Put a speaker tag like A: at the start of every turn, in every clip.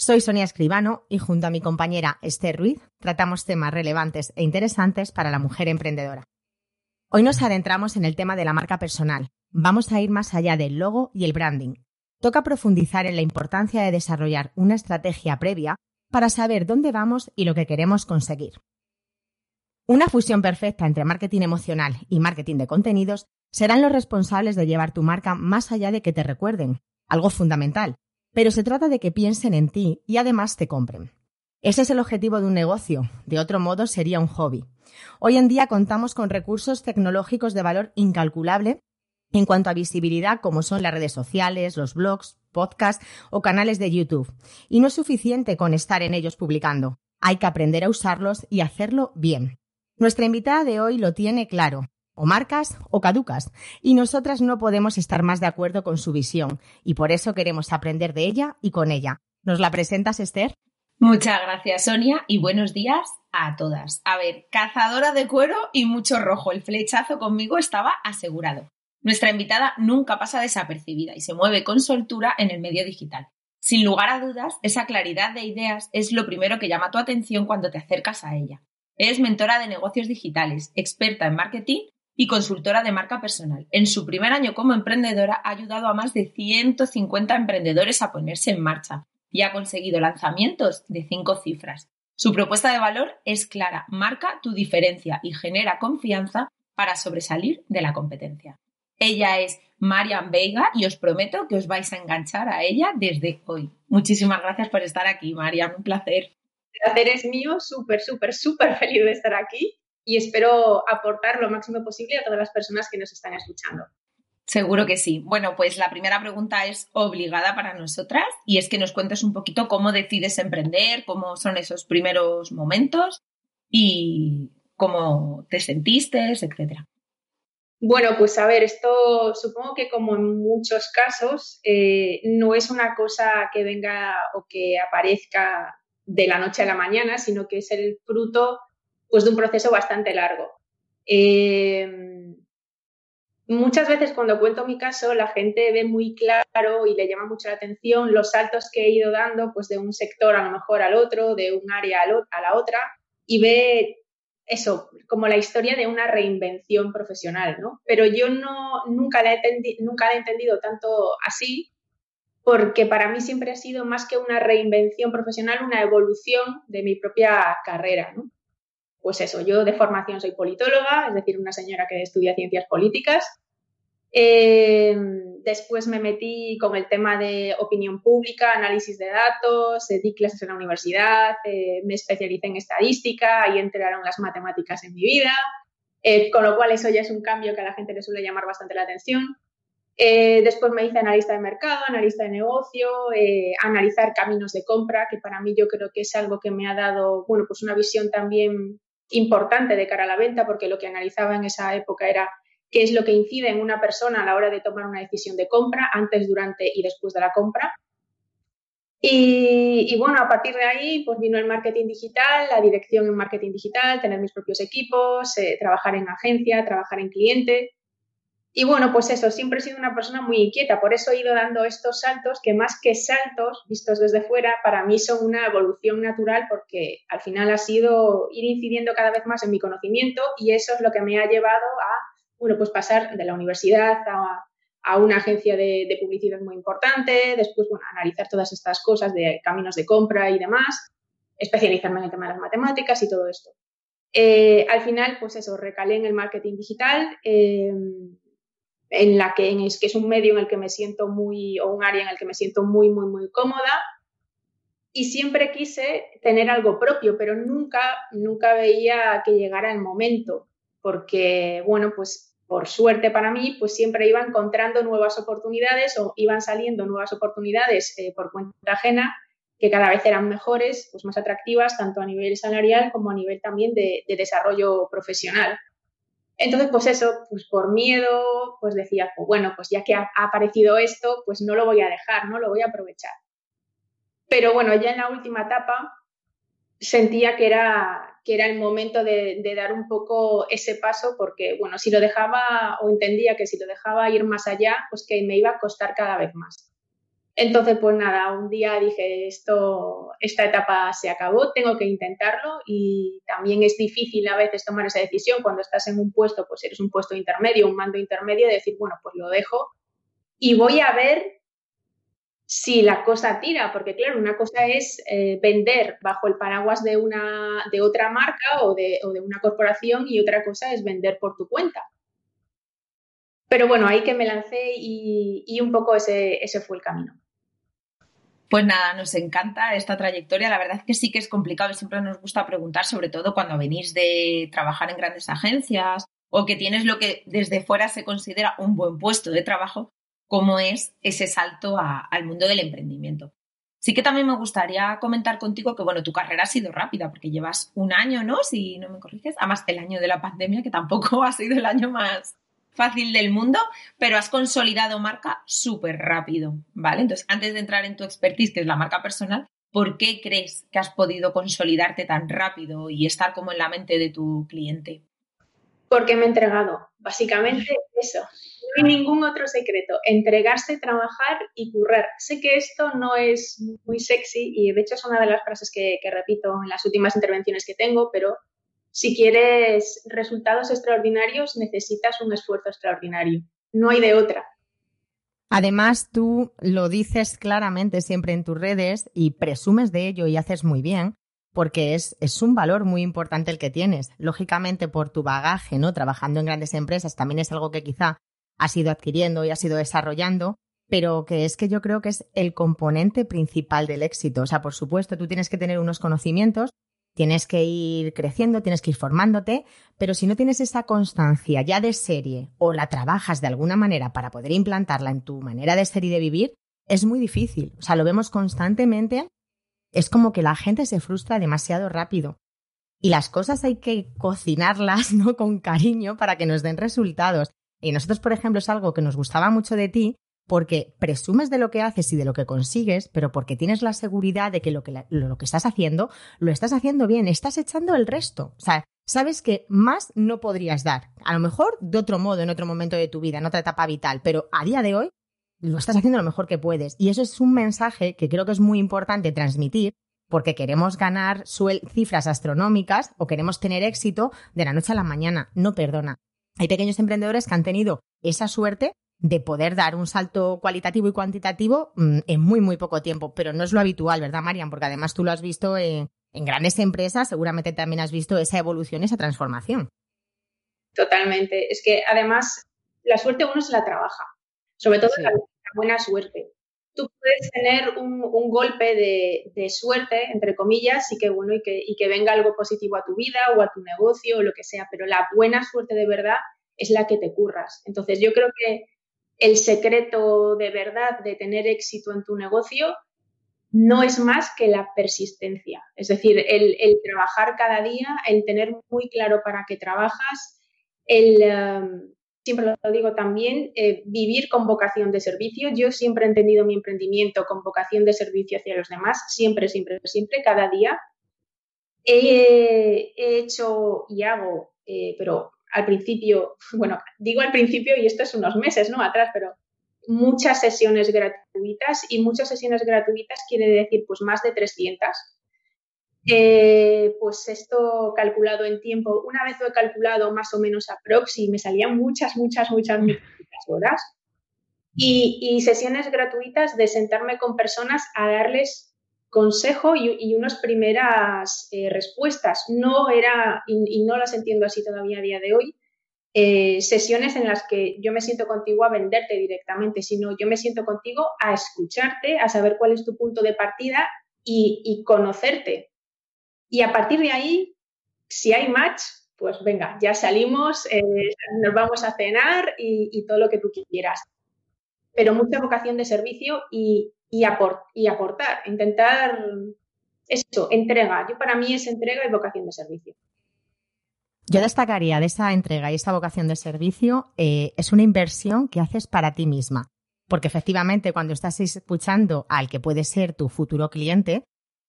A: Soy Sonia Escribano y junto a mi compañera Esther Ruiz tratamos temas relevantes e interesantes para la mujer emprendedora. Hoy nos adentramos en el tema de la marca personal. Vamos a ir más allá del logo y el branding. Toca profundizar en la importancia de desarrollar una estrategia previa para saber dónde vamos y lo que queremos conseguir. Una fusión perfecta entre marketing emocional y marketing de contenidos serán los responsables de llevar tu marca más allá de que te recuerden, algo fundamental, pero se trata de que piensen en ti y además te compren. Ese es el objetivo de un negocio, de otro modo sería un hobby. Hoy en día contamos con recursos tecnológicos de valor incalculable en cuanto a visibilidad como son las redes sociales, los blogs, podcasts o canales de YouTube. Y no es suficiente con estar en ellos publicando. Hay que aprender a usarlos y hacerlo bien. Nuestra invitada de hoy lo tiene claro o marcas o caducas, y nosotras no podemos estar más de acuerdo con su visión, y por eso queremos aprender de ella y con ella. ¿Nos la presentas, Esther?
B: Muchas gracias, Sonia, y buenos días a todas. A ver, cazadora de cuero y mucho rojo. El flechazo conmigo estaba asegurado. Nuestra invitada nunca pasa desapercibida y se mueve con soltura en el medio digital. Sin lugar a dudas, esa claridad de ideas es lo primero que llama tu atención cuando te acercas a ella. Es mentora de negocios digitales, experta en marketing y consultora de marca personal. En su primer año como emprendedora ha ayudado a más de 150 emprendedores a ponerse en marcha y ha conseguido lanzamientos de cinco cifras. Su propuesta de valor es clara, marca tu diferencia y genera confianza para sobresalir de la competencia. Ella es Marian Veiga y os prometo que os vais a enganchar a ella desde hoy. Muchísimas gracias por estar aquí, Marian, un placer.
C: El placer es mío, súper, súper, súper feliz de estar aquí y espero aportar lo máximo posible a todas las personas que nos están escuchando.
B: Seguro que sí. Bueno, pues la primera pregunta es obligada para nosotras y es que nos cuentes un poquito cómo decides emprender, cómo son esos primeros momentos y cómo te sentiste, etcétera.
C: Bueno, pues a ver, esto supongo que como en muchos casos eh, no es una cosa que venga o que aparezca de la noche a la mañana, sino que es el fruto pues de un proceso bastante largo. Eh, muchas veces cuando cuento mi caso, la gente ve muy claro y le llama mucho la atención los saltos que he ido dando, pues de un sector a lo mejor al otro, de un área a la otra, y ve eso, como la historia de una reinvención profesional, ¿no? Pero yo no, nunca, la he nunca la he entendido tanto así, porque para mí siempre ha sido más que una reinvención profesional, una evolución de mi propia carrera, ¿no? Pues eso, yo de formación soy politóloga, es decir, una señora que estudia ciencias políticas. Eh, después me metí con el tema de opinión pública, análisis de datos, di clases en la universidad, eh, me especialicé en estadística, y entraron las matemáticas en mi vida, eh, con lo cual eso ya es un cambio que a la gente le suele llamar bastante la atención. después me hice analista de mercado, analista de negocio, analizar caminos de compra, que para mí yo creo que es algo que me ha dado, bueno, pues una visión también importante de cara a la venta, porque lo que analizaba en esa época era qué es lo que incide en una persona a la hora de tomar una decisión de compra, antes, durante y después de la compra. Y, bueno, a partir de ahí, pues vino el marketing digital, la dirección en marketing digital, tener mis propios equipos, eh, trabajar en agencia, trabajar en cliente. Y bueno, pues eso, siempre he sido una persona muy inquieta, por eso he ido dando estos saltos que más que saltos vistos desde fuera, para mí son una evolución natural porque al final ha sido ir incidiendo cada vez más en mi conocimiento y eso es lo que me ha llevado a, bueno, pues pasar de la universidad a, una agencia de, publicidad muy importante, después, bueno, analizar todas estas cosas de caminos de compra y demás, especializarme en el tema de las matemáticas y todo esto. Eh, al final, pues eso, recalé en el marketing digital. Eh, en la que, es, que es un medio en el que me siento muy, o un área en el que me siento muy, muy, muy cómoda. Y siempre quise tener algo propio, pero nunca, nunca veía que llegara el momento, porque, bueno, pues por suerte para mí, pues siempre iba encontrando nuevas oportunidades o iban saliendo nuevas oportunidades eh, por cuenta ajena que cada vez eran mejores, pues más atractivas, tanto a nivel salarial como a nivel también de, desarrollo profesional. Entonces, pues eso, pues por miedo, pues decía, pues bueno, pues ya que ha, aparecido esto, pues no lo voy a dejar, ¿no? Lo voy a aprovechar. Pero bueno, ya en la última etapa sentía que era, que era el momento de, de, dar un poco ese paso porque, bueno, si lo dejaba o entendía que si lo dejaba ir más allá, pues que me iba a costar cada vez más. Entonces, pues nada, un día dije, esto, esta etapa se acabó, tengo que intentarlo y también es difícil a veces tomar esa decisión cuando estás en un puesto, pues eres un puesto intermedio, un mando intermedio, de decir, bueno, pues lo dejo y voy a ver si la cosa tira, porque claro, una cosa es eh, vender bajo el paraguas de, una, de otra marca o de, o de una corporación y otra cosa es vender por tu cuenta. Pero bueno, ahí que me lancé y, y un poco ese, ese fue el camino.
B: Pues nada, nos encanta esta trayectoria. La verdad es que sí que es complicado y siempre nos gusta preguntar, sobre todo cuando venís de trabajar en grandes agencias o que tienes lo que desde fuera se considera un buen puesto de trabajo, cómo es ese salto al mundo del emprendimiento. Sí que también me gustaría comentar contigo que, bueno, tu carrera ha sido rápida porque llevas un año, ¿no? Si no me corriges, además el año de la pandemia, que tampoco ha sido el año más, fácil del mundo, pero has consolidado marca súper rápido, ¿vale? Entonces, antes de entrar en tu expertise, que es la marca personal, ¿por qué crees que has podido consolidarte tan rápido y estar como en la mente de tu cliente?
C: Porque me he entregado, básicamente eso. No hay ningún otro secreto, entregarse, trabajar y currar. Sé que esto no es muy sexy y de hecho es una de las frases que, que repito en las últimas intervenciones que tengo, pero si quieres resultados extraordinarios, necesitas un esfuerzo extraordinario. No hay de otra.
A: Además, tú lo dices claramente siempre en tus redes y presumes de ello y haces muy bien, porque es, es, un valor muy importante el que tienes. Lógicamente, por tu bagaje, ¿no? Trabajando en grandes empresas, también es algo que quizá has ido adquiriendo y has ido desarrollando, pero que es que yo creo que es el componente principal del éxito. O sea, por supuesto, tú tienes que tener unos conocimientos, Tienes que ir creciendo, tienes que ir formándote, pero si no tienes esa constancia ya de serie o la trabajas de alguna manera para poder implantarla en tu manera de ser y de vivir, es muy difícil. O sea, lo vemos constantemente. Es como que la gente se frustra demasiado rápido. Y las cosas hay que cocinarlas, ¿no? Con cariño para que nos den resultados. Y nosotros, por ejemplo, es algo que nos gustaba mucho de ti, porque presumes de lo que haces y de lo que consigues, pero porque tienes la seguridad de que lo que, lo que estás haciendo, lo estás haciendo bien, estás echando el resto. O sea, sabes que más no podrías dar. A lo mejor de otro modo, en otro momento de tu vida, en otra etapa vital, pero a día de hoy lo estás haciendo lo mejor que puedes. Y eso es un mensaje que creo que es muy importante transmitir porque queremos ganar cifras astronómicas o queremos tener éxito de la noche a la mañana. No perdona. Hay pequeños emprendedores que han tenido esa suerte de poder dar un salto cualitativo y cuantitativo mm, en muy, muy poco tiempo. Pero no es lo habitual, ¿verdad, Marian? Porque además tú lo has visto en, grandes empresas, seguramente también has visto esa evolución, esa transformación.
C: Totalmente. Es que además la suerte uno se la trabaja, sobre todo la, buena suerte. Tú puedes tener un, golpe de, suerte, entre comillas, y que, bueno, y que, y que venga algo positivo a tu vida o a tu negocio o lo que sea, pero la buena suerte de verdad es la que te curras. Entonces yo creo que el secreto de verdad de tener éxito en tu negocio no es más que la persistencia. Es decir, el, trabajar cada día, el tener muy claro para qué trabajas, el, um, siempre lo digo también, eh, vivir con vocación de servicio. Yo siempre he entendido mi emprendimiento con vocación de servicio hacia los demás, siempre, siempre, siempre, cada día. He, hecho y hago, eh, pero al principio, bueno, digo al principio y esto es unos meses, ¿no? Atrás, pero muchas sesiones gratuitas y muchas sesiones gratuitas quiere decir pues más de 300. Eh, pues esto calculado en tiempo, una vez lo he calculado más o menos a proxy, me salían muchas, muchas, muchas, muchas horas. Y, sesiones gratuitas de sentarme con personas a darles consejo y, unas primeras eh, respuestas. No era, y, no las entiendo así todavía a día de hoy, eh, sesiones en las que yo me siento contigo a venderte directamente, sino yo me siento contigo a escucharte, a saber cuál es tu punto de partida y, conocerte. Y a partir de ahí, si hay match, pues venga, ya salimos, eh, nos vamos a cenar y todo lo que tú quieras pero mucha vocación de servicio y, y, aportar, intentar eso, entrega. Yo para mí es entrega y vocación de servicio.
A: Yo destacaría de esa entrega y esa vocación de servicio, eh, es una inversión que haces para ti misma. Porque efectivamente, cuando estás escuchando al que puede ser tu futuro cliente,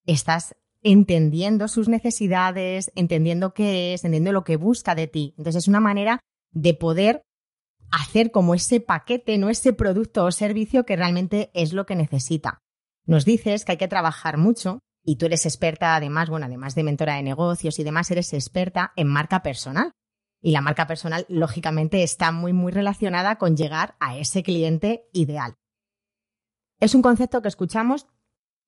A: estás entendiendo sus necesidades, entendiendo qué es, entendiendo lo que busca de ti. Entonces es una manera de poder hacer como ese paquete, no ese producto o servicio que realmente es lo que necesita. Nos dices que hay que trabajar mucho y tú eres experta además, bueno, además de mentora de negocios y demás, eres experta en marca personal. Y la marca personal, lógicamente, está muy, muy relacionada con llegar a ese cliente ideal. Es un concepto que escuchamos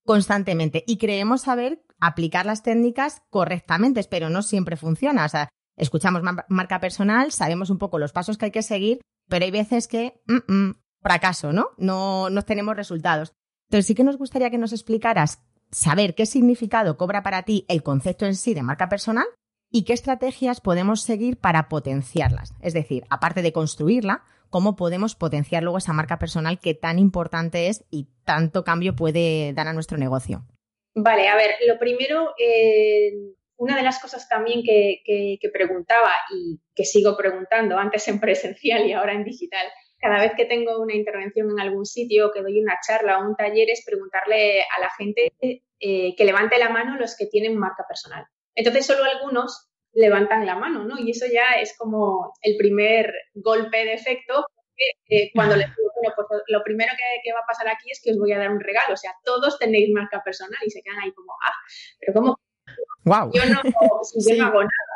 A: constantemente y creemos saber aplicar las técnicas correctamente, pero no siempre funciona. O sea, escuchamos marca personal, sabemos un poco los pasos que hay que seguir, pero hay veces que mm, mm, fracaso, ¿no? ¿no? No tenemos resultados. Entonces sí que nos gustaría que nos explicaras saber qué significado cobra para ti el concepto en sí de marca personal y qué estrategias podemos seguir para potenciarlas. Es decir, aparte de construirla, cómo podemos potenciar luego esa marca personal que tan importante es y tanto cambio puede dar a nuestro negocio.
C: Vale, a ver, lo primero, eh, una de las cosas también que, que, preguntaba y que sigo preguntando antes en presencial y ahora en digital, cada vez que tengo una intervención en algún sitio, que doy una charla o un taller, es preguntarle a la gente eh, que levante la mano los que tienen marca personal. Entonces, solo algunos levantan la mano, ¿no? Y eso ya es como el primer golpe de efecto. Eh, cuando les digo, bueno, pues lo primero que, va a pasar aquí es que os voy a dar un regalo. O sea, todos tenéis marca personal y se quedan ahí como, ah, pero ¿cómo?
A: Wow.
C: Yo no, yo no hago nada.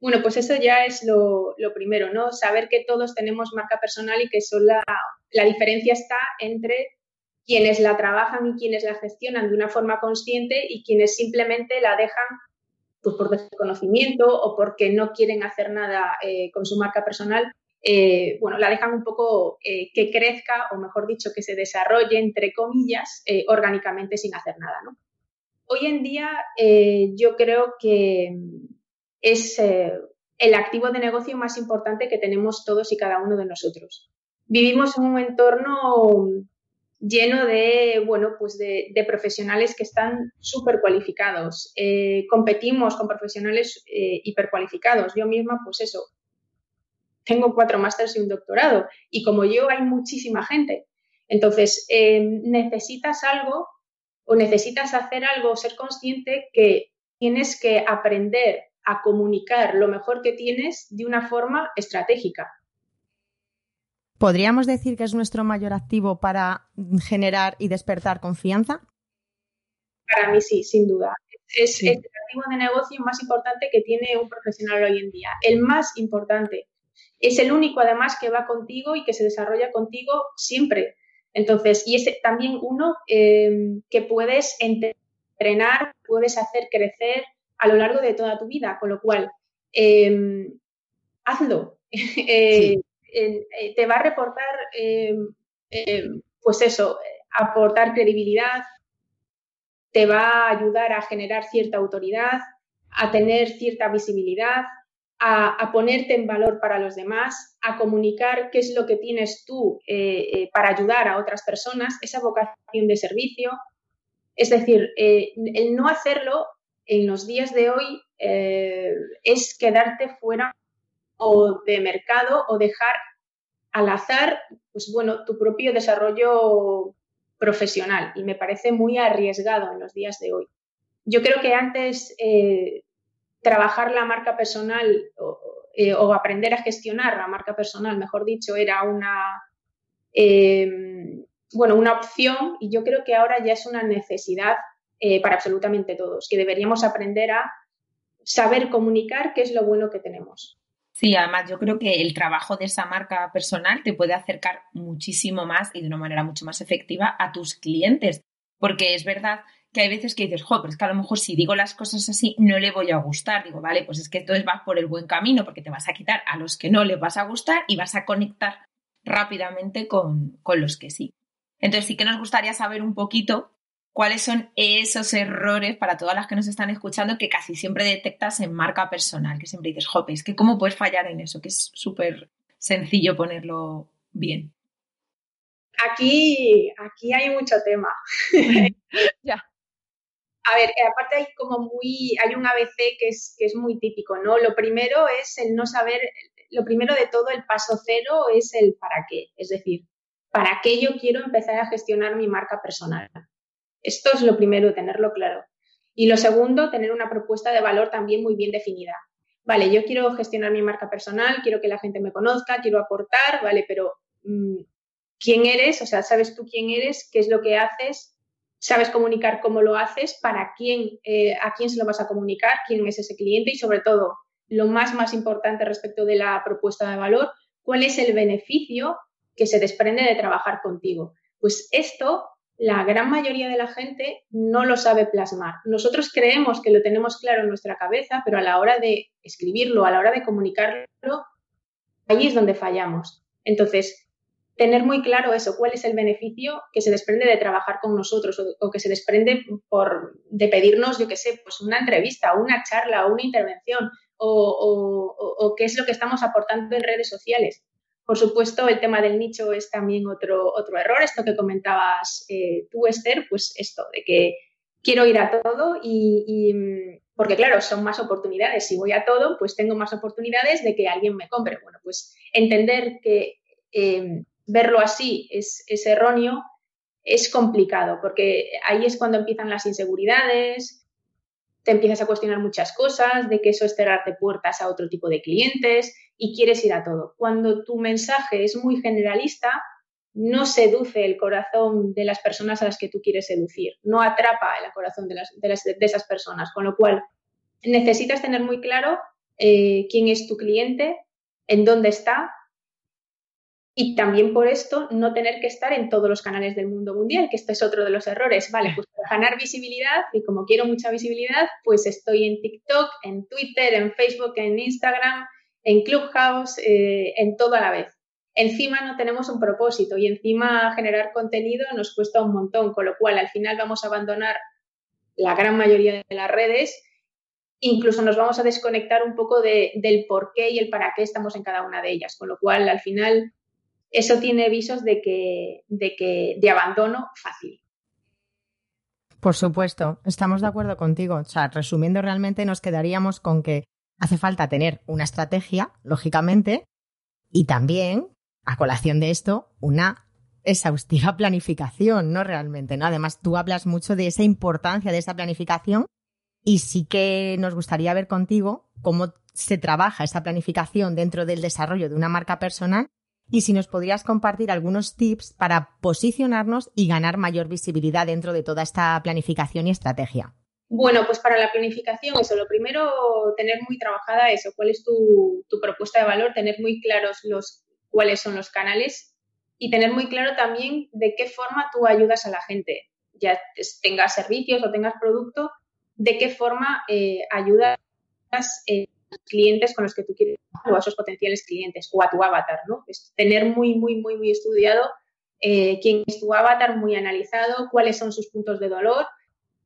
C: Bueno, pues eso ya es lo, primero, ¿no? Saber que todos tenemos marca personal y que son la, la diferencia está entre quienes la trabajan y quienes la gestionan de una forma consciente y quienes simplemente la dejan pues, por desconocimiento o porque no quieren hacer nada eh, con su marca personal, eh, bueno, la dejan un poco eh, que crezca o mejor dicho que se desarrolle entre comillas orgánicamente sin hacer nada, ¿no? Hoy en día yo creo que es eh, el activo de negocio más importante que tenemos todos y cada uno de nosotros. Vivimos en un entorno lleno de, bueno, pues de, profesionales que están súper cualificados. Eh, competimos con profesionales eh, hipercualificados. Yo misma, pues eso, tengo cuatro másteres y un doctorado. Y como yo, hay muchísima gente. Entonces, necesitas algo o necesitas hacer algo, ser consciente que tienes que aprender a comunicar lo mejor que tienes de una forma estratégica.
A: ¿Podríamos decir que es nuestro mayor activo para generar y despertar confianza?
C: Para mí sí, sin duda. Es, el activo de negocio más importante que tiene un profesional hoy en día. El más importante. Es el único, además, que va contigo y que se desarrolla contigo siempre. Entonces, y es también uno eh, que puedes entrenar, puedes hacer crecer, a lo largo de toda tu vida, con lo cual, em, hazlo. Eh, eh, te va a reportar, em, em, pues eso, aportar credibilidad, te va a ayudar a generar cierta autoridad, a tener cierta visibilidad, a, ponerte en valor para los demás, a comunicar qué es lo que tienes tú eh, para ayudar a otras personas, esa vocación de servicio. Es decir, el no hacerlo en los días de hoy eh, es quedarte fuera o de mercado o dejar al azar, pues bueno, tu propio desarrollo profesional y me parece muy arriesgado en los días de hoy. Yo creo que antes eh, trabajar la marca personal eh, o, aprender a gestionar la marca personal, mejor dicho, era una, bueno, una opción y yo creo que ahora ya es una necesidad eh, para absolutamente todos, que deberíamos aprender a saber comunicar qué es lo bueno que tenemos.
B: Sí, además yo creo que el trabajo de esa marca personal te puede acercar muchísimo más y de una manera mucho más efectiva a tus clientes, porque es verdad que hay veces que dices, jo, pero es que a lo mejor si digo las cosas así no le voy a gustar. Digo, vale, pues es que entonces vas por el buen camino porque te vas a quitar a los que no les vas a gustar y vas a conectar rápidamente con, con los que sí. Entonces sí que nos gustaría saber un poquito cuáles son esos errores para todas las que nos están escuchando que casi siempre detectas en marca personal, que siempre dices, jope, es que cómo puedes fallar en eso, que es súper sencillo ponerlo bien.
C: aquí, aquí hay mucho tema.
B: ya.
C: A ver, eh, aparte hay como muy, hay un ABC que es, que es muy típico, ¿no? Lo primero es el no saber, lo primero de todo, el paso cero es el para qué. Es decir, ¿para qué yo quiero empezar a gestionar mi marca personal? Esto es lo primero, tenerlo claro. Y lo segundo, tener una propuesta de valor también muy bien definida. Vale, yo quiero gestionar mi marca personal, quiero que la gente me conozca, quiero aportar, vale, pero mm, ¿quién eres? O sea, ¿sabes tú quién eres? ¿Qué es lo que haces? ¿Sabes comunicar cómo lo haces? ¿Para quién, eh, a quién se lo vas a comunicar? ¿Quién es ese cliente? Y sobre todo, lo más, más importante respecto de la propuesta de valor, ¿cuál es el beneficio que se desprende de trabajar contigo? Pues esto la gran mayoría de la gente no lo sabe plasmar. Nosotros creemos que lo tenemos claro en nuestra cabeza, pero a la hora de escribirlo, a la hora de comunicarlo, allí es donde fallamos. Entonces, tener muy claro eso, cuál es el beneficio que se desprende de trabajar con nosotros o, que se desprende por, de pedirnos, yo qué sé, pues una entrevista, una charla, una intervención o, o qué es lo que estamos aportando en redes sociales. Por supuesto, el tema del nicho es también otro, otro error. Esto que comentabas eh, tú, Esther, pues esto, de que quiero ir a todo y, porque claro, son más oportunidades. Si voy a todo, pues tengo más oportunidades de que alguien me compre. Bueno, pues entender que em, verlo así es, erróneo es complicado, porque ahí es cuando empiezan las inseguridades, te empiezas a cuestionar muchas cosas, de que eso es cerrarte puertas a otro tipo de clientes y quieres ir a todo. Cuando tu mensaje es muy generalista, no seduce el corazón de las personas a las que tú quieres seducir, no atrapa el corazón de, esas personas, con lo cual necesitas tener muy claro eh, quién es tu cliente, en dónde está y también por esto no tener que estar en todos los canales del mundo mundial, que este es otro de los errores. Vale, pues para ganar visibilidad, y como quiero mucha visibilidad, pues estoy en TikTok, en Twitter, en Facebook, en Instagram, en Clubhouse, eh, en todo a la vez. Encima no tenemos un propósito y encima generar contenido nos cuesta un montón, con lo cual al final vamos a abandonar la gran mayoría de las redes incluso nos vamos a desconectar un poco del por qué y el para qué estamos en cada una de ellas, con lo cual al final eso tiene visos de que, de que, de abandono fácil.
A: Por supuesto, estamos de acuerdo contigo. O sea, resumiendo realmente nos quedaríamos con que hace falta tener una estrategia, lógicamente, y también, a colación de esto, una exhaustiva planificación, ¿no? Realmente, ¿no? Además, tú hablas mucho de esa importancia de esa planificación y sí que nos gustaría ver contigo cómo se trabaja esa planificación dentro del desarrollo de una marca personal y si nos podrías compartir algunos tips para posicionarnos y ganar mayor visibilidad dentro de toda esta planificación y estrategia.
C: Bueno, pues para la planificación, eso, lo primero, tener muy trabajada eso, cuál es tu, propuesta de valor, tener muy claros los, cuáles son los canales y tener muy claro también de qué forma tú ayudas a la gente, ya tengas servicios o tengas producto, de qué forma eh, ayudas eh, clientes con los que tú quieres o a esos potenciales clientes o a tu avatar, ¿no? Es tener muy, muy, muy, muy estudiado eh, quién es tu avatar, muy analizado, cuáles son sus puntos de dolor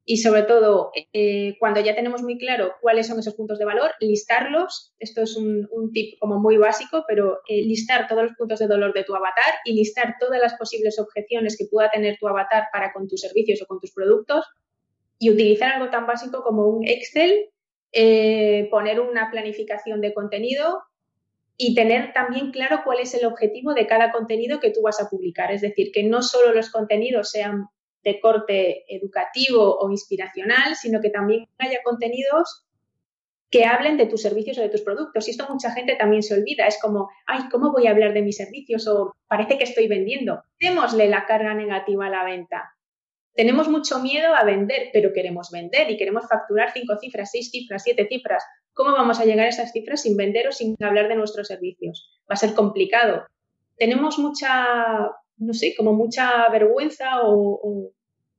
C: y sobre todo, eh, cuando ya tenemos muy claro cuáles son esos puntos de valor, listarlos. Esto es un, tip como muy básico, pero eh, listar todos los puntos de dolor de tu avatar y listar todas las posibles objeciones que pueda tener tu avatar para con tus servicios o con tus productos y utilizar algo tan básico como un Excel eh, poner una planificación de contenido y tener también claro cuál es el objetivo de cada contenido que tú vas a publicar. Es decir, que no solo los contenidos sean de corte educativo o inspiracional, sino que también haya contenidos que hablen de tus servicios o de tus productos. Y esto mucha gente también se olvida. Es como, ay, ¿cómo voy a hablar de mis servicios? O parece que estoy vendiendo. Démosle la carga negativa a la venta tenemos mucho miedo a vender, pero queremos vender y queremos facturar cinco cifras, seis cifras, siete cifras. ¿Cómo vamos a llegar a esas cifras sin vender o sin hablar de nuestros servicios? Va a ser complicado. Tenemos mucha, no sé, como mucha vergüenza o,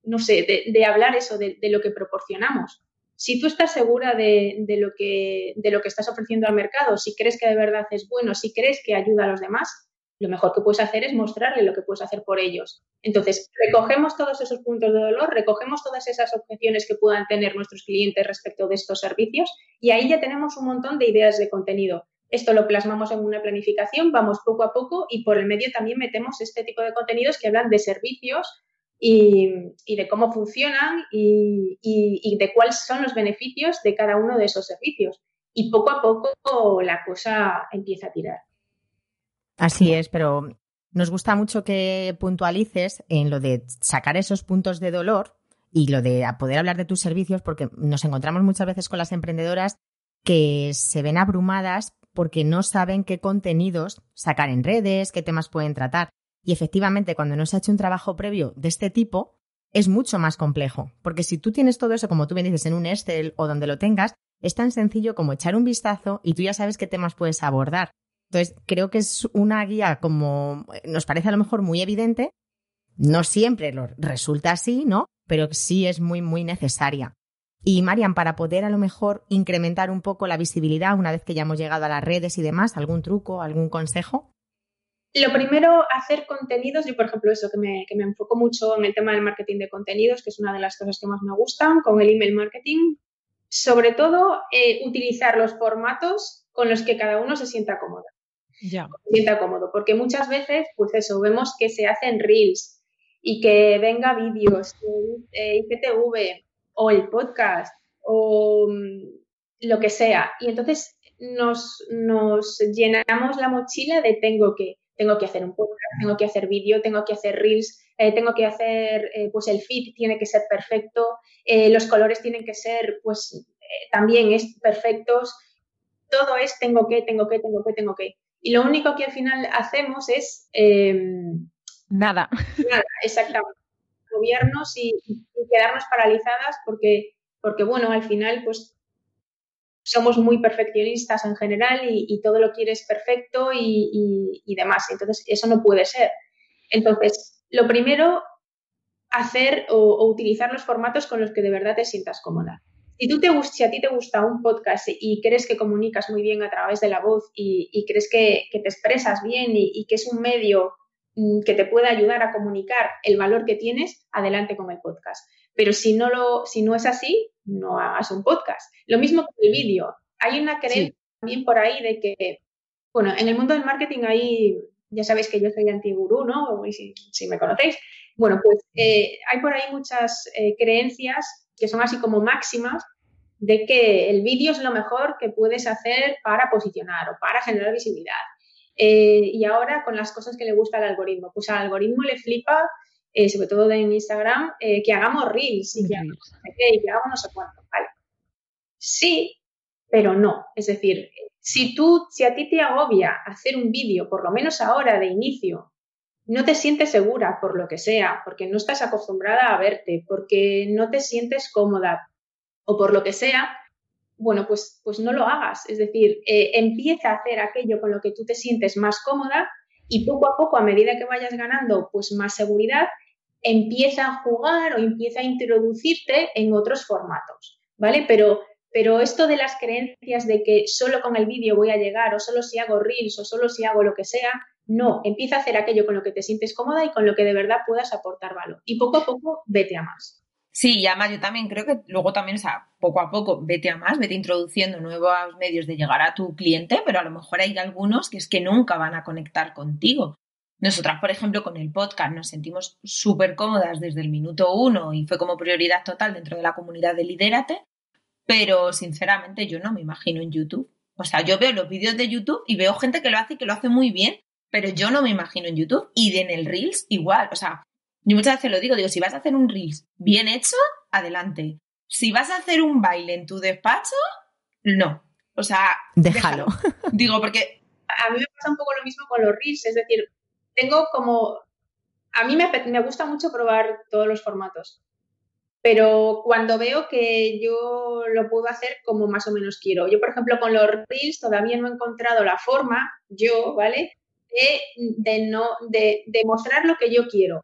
C: no sé, de, hablar eso, de, lo que proporcionamos. Si tú estás segura de, lo que, de lo que estás ofreciendo al mercado, si crees que de verdad es bueno, si crees que ayuda a los demás, lo mejor que puedes hacer es mostrarle lo que puedes hacer por ellos. Entonces, recogemos todos esos puntos de dolor, recogemos todas esas objeciones que puedan tener nuestros clientes respecto de estos servicios y ahí ya tenemos un montón de ideas de contenido. esto lo plasmamos en una planificación, vamos poco a poco y por el medio también metemos este tipo de contenidos que hablan de servicios y, de cómo funcionan y, de cuáles son los beneficios de cada uno de esos servicios. Y poco a poco la cosa empieza a tirar.
A: Así es, pero nos gusta mucho que puntualices en lo de sacar esos puntos de dolor y lo de poder hablar de tus servicios, porque nos encontramos muchas veces con las emprendedoras que se ven abrumadas porque no saben qué contenidos sacar en redes, qué temas pueden tratar. Y efectivamente, cuando no se ha hecho un trabajo previo de este tipo, es mucho más complejo, porque si tú tienes todo eso, como tú bien dices, en un Excel o donde lo tengas, es tan sencillo como echar un vistazo y tú ya sabes qué temas puedes abordar. Entonces, creo que es una guía como nos parece a lo mejor muy evidente, no siempre lo resulta así, ¿no? Pero sí es muy, muy necesaria. Y Marian, para poder a lo mejor incrementar un poco la visibilidad una vez que ya hemos llegado a las redes y demás, ¿algún truco, algún consejo?
C: Lo primero, hacer contenidos. Yo, por ejemplo, eso que me, que me enfoco mucho en el tema del marketing de contenidos, que es una de las cosas que más me gustan, con el email marketing. Sobre todo, eh, utilizar los formatos con los que cada uno se sienta cómodo.
A: Ya.
C: Sienta cómodo, porque muchas veces, pues eso, vemos que se hacen reels y que venga vídeos, eh, IPTV o el podcast o mm, lo que sea. Y entonces nos, nos llenamos la mochila de tengo que tengo que hacer un podcast, tengo que hacer vídeo, tengo que hacer reels, eh, tengo que hacer, eh, pues el feed tiene que ser perfecto, los colores tienen que ser, pues también es perfectos, todo es tengo que, tengo que, tengo que, tengo que. Y lo único que al final hacemos es...
A: Em, nada.
C: Nada, exactamente. Gobiernos y, y, quedarnos paralizadas porque, porque, bueno, al final, pues somos muy perfeccionistas en general y, todo lo quieres perfecto y, demás. Entonces, eso no puede ser. Entonces, lo primero, hacer o, utilizar los formatos con los que de verdad te sientas cómoda. Si, tú te, si a ti te gusta un podcast y crees que comunicas muy bien a través de la voz y, crees que, te expresas bien y, que es un medio mm, que te puede ayudar a comunicar el valor que tienes, adelante con el podcast. Pero si no, lo, si no es así, no hagas un podcast. Lo mismo con el vídeo. Hay una creencia también por ahí de que, bueno, en el mundo del marketing hay, ya sabéis que yo soy anti-gurú, ¿no? Si, si, me conocéis. Bueno, pues eh, hay por ahí muchas eh, creencias que son así como máximas de que el vídeo es lo mejor que puedes hacer para posicionar o para generar visibilidad. Eh, y ahora con las cosas que le gusta al algoritmo, pues al algoritmo le flipa eh, sobre todo en Instagram, eh, que hagamos reels y que, hagamos no sé cuánto. Vale. Sí, pero no. Es decir, si tú, si a ti te agobia hacer un vídeo, por lo menos ahora de inicio, no te sientes segura por lo que sea, porque no estás acostumbrada a verte, porque no te sientes cómoda o por lo que sea, bueno, pues, pues no lo hagas. Es decir, eh, empieza a hacer aquello con lo que tú te sientes más cómoda y poco a poco, a medida que vayas ganando pues más seguridad, empieza a jugar o empieza a introducirte en otros formatos, ¿vale? Pero, pero esto de las creencias de que solo con el vídeo voy a llegar o solo si hago reels o solo si hago lo que sea, no, empieza a hacer aquello con lo que te sientes cómoda y con lo que de verdad puedas aportar valor. Y poco a poco vete a más.
B: Sí, y además yo también creo que luego también, o sea, poco a poco vete a más, vete introduciendo nuevos medios de llegar a tu cliente, pero a lo mejor hay algunos que es que nunca van a conectar contigo. Nosotras, por ejemplo, con el podcast nos sentimos súper cómodas desde el minuto uno y fue como prioridad total dentro de la comunidad de Lidérate, pero sinceramente yo no me imagino en YouTube. O sea, yo veo los vídeos de YouTube y veo gente que lo hace y que lo hace muy bien, pero yo no me imagino en YouTube y en el Reels igual. O sea, yo muchas veces lo digo, digo, si vas a hacer un Reels bien hecho, adelante. Si vas a hacer un baile en tu despacho, no. O sea,
A: déjalo.
B: déjalo. Digo, porque
C: a mí me pasa un poco lo mismo con los Reels, es decir, tengo como, a mí me, gusta mucho probar todos los formatos, pero cuando veo que yo lo puedo hacer como más o menos quiero. Yo, por ejemplo, con los reels todavía no he encontrado la forma, yo, ¿vale? De, no, de, mostrar lo que yo quiero.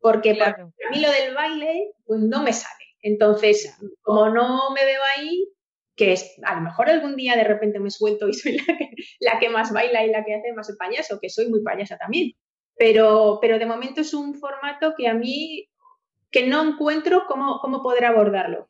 C: Porque para mí lo del baile, pues no me sale. Entonces, como no me veo ahí, que es, a lo mejor algún día de repente me suelto y soy la que, la que más baila y la que hace más el payaso, que soy muy payasa también. Pero, pero de momento es un formato que a mí que no encuentro cómo, cómo poder abordarlo.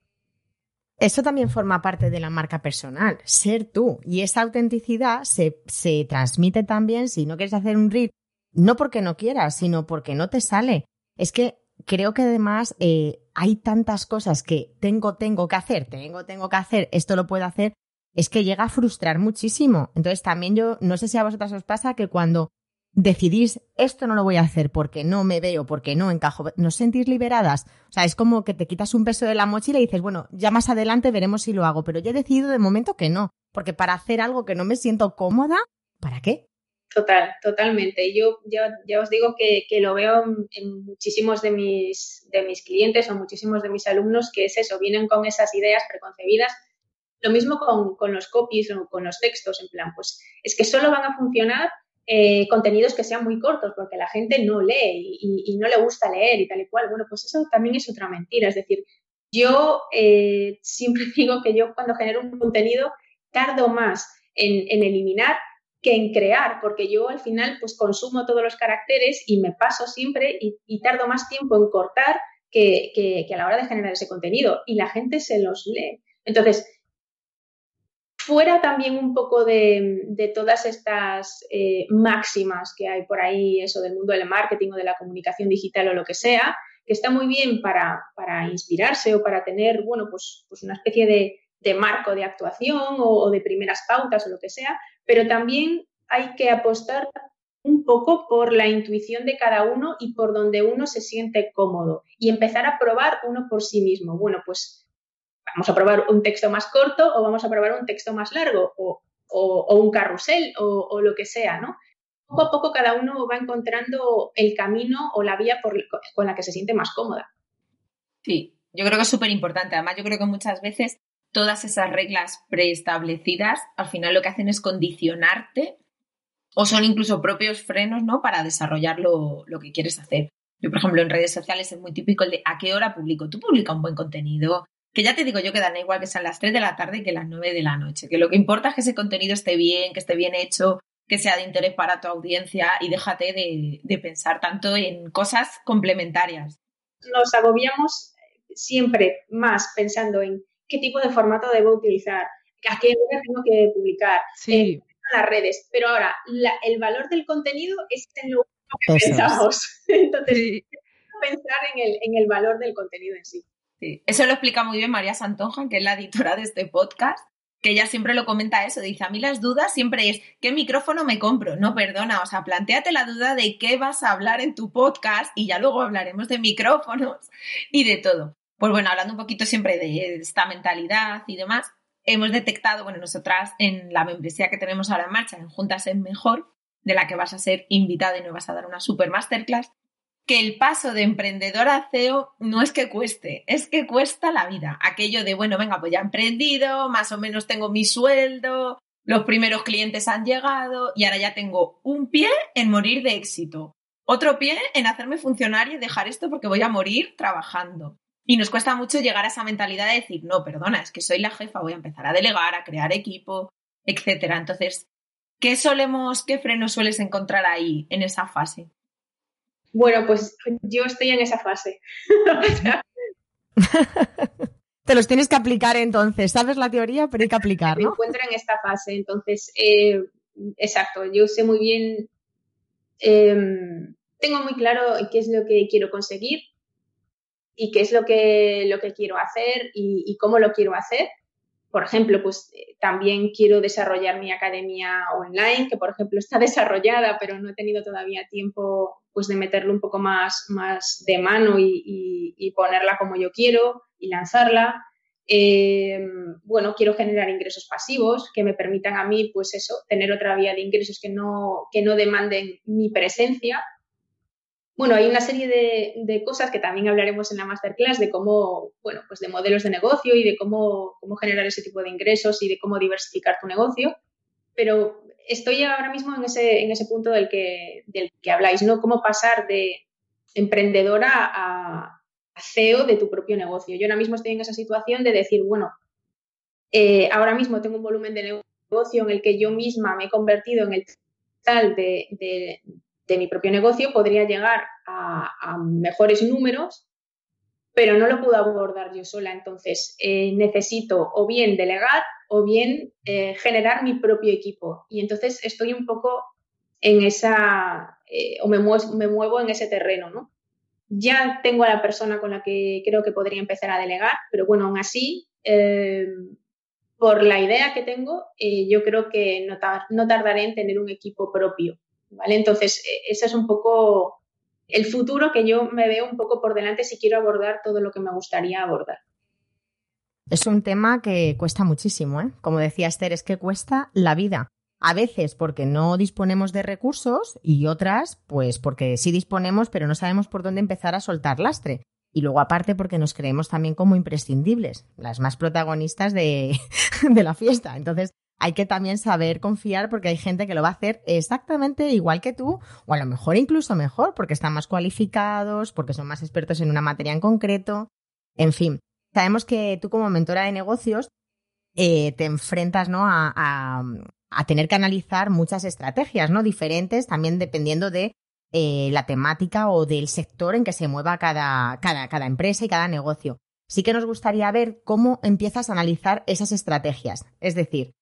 A: Eso también forma parte de la marca personal, ser tú. Y esa autenticidad se, se transmite también si no quieres hacer un reel, no porque no quieras, sino porque no te sale. Es que creo que además eh, hay tantas cosas que tengo, tengo que hacer, tengo, tengo que hacer, esto lo puedo hacer, es que llega a frustrar muchísimo. Entonces también yo, no sé si a vosotras os pasa que cuando decidís esto no lo voy a hacer porque no me veo, porque no encajo, ¿no sentís liberadas? O sea, es como que te quitas un peso de la mochila y dices, bueno, ya más adelante veremos si lo hago, pero yo he decidido de momento que no, porque para hacer algo que no me siento cómoda, ¿para qué?
C: Total, totalmente. Yo ya, ya os digo que, lo veo en, muchísimos de mis, de mis clientes o muchísimos de mis alumnos que es eso, vienen con esas ideas preconcebidas. Lo mismo con, con los copies o con los textos, en plan, pues es que solo van a funcionar eh, contenidos que sean muy cortos, porque la gente no lee y, no le gusta leer y tal y cual. Bueno, pues eso también es otra mentira. Es decir, yo eh, siempre digo que yo cuando genero un contenido tardo más en, eliminar que en crear, porque yo al final pues consumo todos los caracteres y me paso siempre y, tardo más tiempo en cortar que, que, a la hora de generar ese contenido y la gente se los lee. Entonces, fuera también un poco de, todas estas eh, máximas que hay por ahí, eso del mundo del marketing o de la comunicación digital o lo que sea, que está muy bien para, inspirarse o para tener, bueno, pues, pues una especie de, marco de actuación o, de primeras pautas o lo que sea, pero también hay que apostar un poco por la intuición de cada uno y por donde uno se siente cómodo y empezar a probar uno por sí mismo. Bueno, pues vamos a probar un texto más corto o vamos a probar un texto más largo o, un carrusel o, lo que sea, ¿no? Poco a poco cada uno va encontrando el camino o la vía con la que se siente más cómoda.
B: Sí, yo creo que es súper importante. Además, yo creo que muchas veces todas esas reglas preestablecidas al final lo que hacen es condicionarte o son incluso propios frenos, ¿no? Para desarrollar lo, lo que quieres hacer. Yo, por ejemplo, en redes sociales es muy típico el de a qué hora publico. Tú publica un buen contenido, que ya te digo yo que dan igual que sean las 3 de la tarde que las 9 de la noche, que lo que importa es que ese contenido esté bien, que esté bien hecho, que sea de interés para tu audiencia y déjate de, pensar tanto en cosas complementarias.
C: Nos agobiamos siempre más pensando en qué tipo de formato debo utilizar, a qué hora tengo que publicar,
A: sí.
C: las redes. Pero ahora, el valor del contenido es en lo que pensamos. Entonces, pensar en el, en el valor del contenido en sí.
B: Eso lo explica muy bien María Santonja, que es la editora de este podcast, que ella siempre lo comenta eso, dice, a mí las dudas siempre es, ¿qué micrófono me compro? No, perdona, o sea, planteate la duda de qué vas a hablar en tu podcast y ya luego hablaremos de micrófonos y de todo. Pues bueno, hablando un poquito siempre de esta mentalidad y demás, hemos detectado, bueno, nosotras en la membresía que tenemos ahora en marcha, en Juntas es Mejor, de la que vas a ser invitada y nos vas a dar una super masterclass, que el paso de emprendedor a CEO no es que cueste, es que cuesta la vida. Aquello de, bueno, venga, pues ya he emprendido, más o menos tengo mi sueldo, los primeros clientes han llegado y ahora ya tengo un pie en morir de éxito, otro pie en hacerme funcionario y dejar esto porque voy a morir trabajando. Y nos cuesta mucho llegar a esa mentalidad de decir, no, perdona, es que soy la jefa, voy a empezar a delegar, a crear equipo, etcétera. Entonces, ¿qué solemos, qué frenos sueles encontrar ahí en esa fase?
C: Bueno, pues yo estoy en esa fase.
A: Te los tienes que aplicar entonces. Sabes la teoría, pero hay que aplicar,
C: Me encuentro en esta fase, entonces, eh, exacto, yo sé muy bien, em, tengo muy claro qué es lo que quiero conseguir y qué es lo que, lo que quiero hacer y cómo lo quiero hacer por ejemplo, pues eh, también quiero desarrollar mi academia online, que por ejemplo está desarrollada, pero no he tenido todavía tiempo pues de meterlo un poco más, más de mano y, ponerla como yo quiero y lanzarla. Eh, bueno, quiero generar ingresos pasivos que me permitan a mí, pues eso, tener otra vía de ingresos que no, que no demanden mi presencia bueno, hay una serie de, cosas que también hablaremos en la masterclass de cómo, bueno, pues de modelos de negocio y de cómo, cómo generar ese tipo de ingresos y de cómo diversificar tu negocio. Pero estoy ahora mismo en ese, en ese punto del que, del que habláis, ¿no? Cómo pasar de emprendedora a, CEO de tu propio negocio. Yo ahora mismo estoy en esa situación de decir, bueno, eh, ahora mismo tengo un volumen de negocio en el que yo misma me he convertido en el tal de, de mi propio negocio podría llegar a, mejores números, pero no lo puedo abordar yo sola. Entonces, eh, necesito o bien delegar o bien eh, generar mi propio equipo. Y entonces estoy un poco en esa, eh, o me muevo, me muevo, en ese terreno, ¿no? Ya tengo a la persona con la que creo que podría empezar a delegar, pero bueno, aún así, por la idea que tengo, yo creo que no, no, tardaré en tener un equipo propio, ¿vale? Entonces, ese es un poco el futuro que yo me veo un poco por delante si quiero abordar todo lo que me gustaría abordar.
A: Es un tema que cuesta muchísimo, ¿eh? Como decía Esther, es que cuesta la vida. A veces porque no disponemos de recursos y otras, pues porque sí disponemos, pero no sabemos por dónde empezar a soltar lastre. Y luego aparte porque nos creemos también como imprescindibles, las más protagonistas de, de la fiesta. Entonces, hay que también saber confiar porque hay gente que lo va a hacer exactamente igual que tú o a lo mejor incluso mejor porque están más cualificados, porque son más expertos en una materia en concreto. En fin, sabemos que tú como mentora de negocios eh, te enfrentas ¿no? a, tener que analizar muchas estrategias ¿no? diferentes también dependiendo de eh, la temática o del sector en que se mueva cada, cada, cada empresa y cada negocio. Sí que nos gustaría ver cómo empiezas a analizar esas estrategias. Es decir,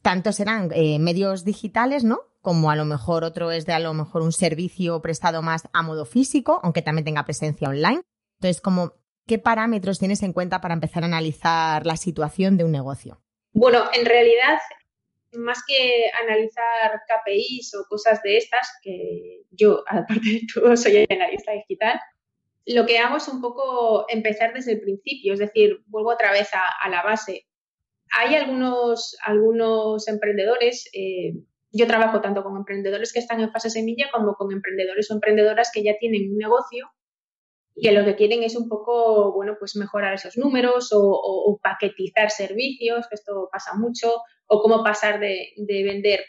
A: tanto serán eh, medios digitales, ¿no? Como a lo mejor otro es de a lo mejor un servicio prestado más a modo físico, aunque también tenga presencia online. Entonces, como, ¿qué parámetros tienes en cuenta para empezar a analizar la situación de un negocio?
C: Bueno, en realidad, más que analizar KPIs o cosas de estas, que yo, aparte de todo, soy analista digital, lo que hago es un poco empezar desde el principio, es decir, vuelvo otra vez a la base hay algunos, algunos emprendedores, eh, yo trabajo tanto con emprendedores que están en fase semilla como con emprendedores o emprendedoras que ya tienen un negocio y que lo que quieren es un poco, bueno, pues mejorar esos números o, paquetizar servicios, que esto pasa mucho, o cómo pasar de, vender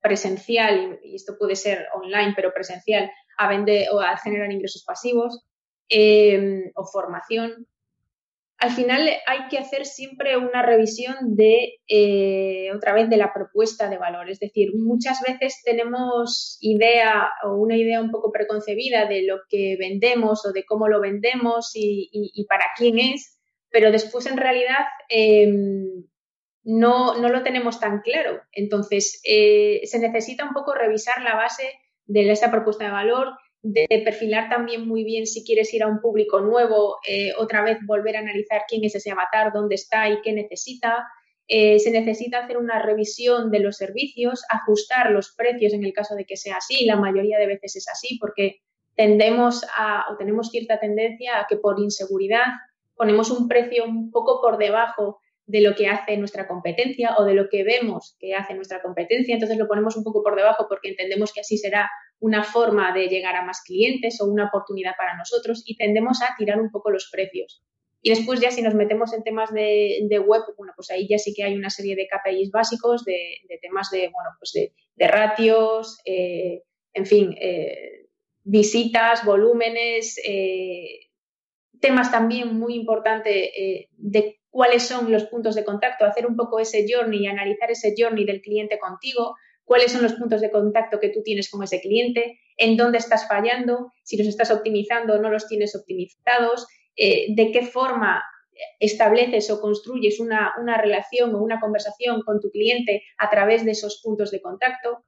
C: presencial, y esto puede ser online, pero presencial, a vender o a generar ingresos pasivos, eh, o formación al final hay que hacer siempre una revisión de, eh, otra vez, de la propuesta de valor. Es decir, muchas veces tenemos idea o una idea un poco preconcebida de lo que vendemos o de cómo lo vendemos y, para quién es, pero después en realidad em, no, no, lo tenemos tan claro. Entonces, eh, se necesita un poco revisar la base de esa propuesta de valor, de perfilar también muy bien si quieres ir a un público nuevo, eh, otra vez volver a analizar quién es ese avatar, dónde está y qué necesita. Eh, se necesita hacer una revisión de los servicios, ajustar los precios en el caso de que sea así. La mayoría de veces es así porque tendemos a, o tenemos cierta tendencia a que por inseguridad ponemos un precio un poco por debajo de lo que hace nuestra competencia o de lo que vemos que hace nuestra competencia. Entonces lo ponemos un poco por debajo porque entendemos que así será una forma de llegar a más clientes o una oportunidad para nosotros y tendemos a tirar un poco los precios. Y después ya si nos metemos en temas de, web, bueno, pues ahí ya sí que hay una serie de KPIs básicos, de, temas de, bueno, pues de, ratios, eh, en fin, eh, visitas, volúmenes, eh, temas también muy importantes de cuáles son los puntos de contacto, hacer un poco ese journey y analizar ese journey del cliente contigo, cuáles son los puntos de contacto que tú tienes con ese cliente, en dónde estás fallando, si los estás optimizando o no los tienes optimizados, eh, de qué forma estableces o construyes una, relación o una conversación con tu cliente a través de esos puntos de contacto.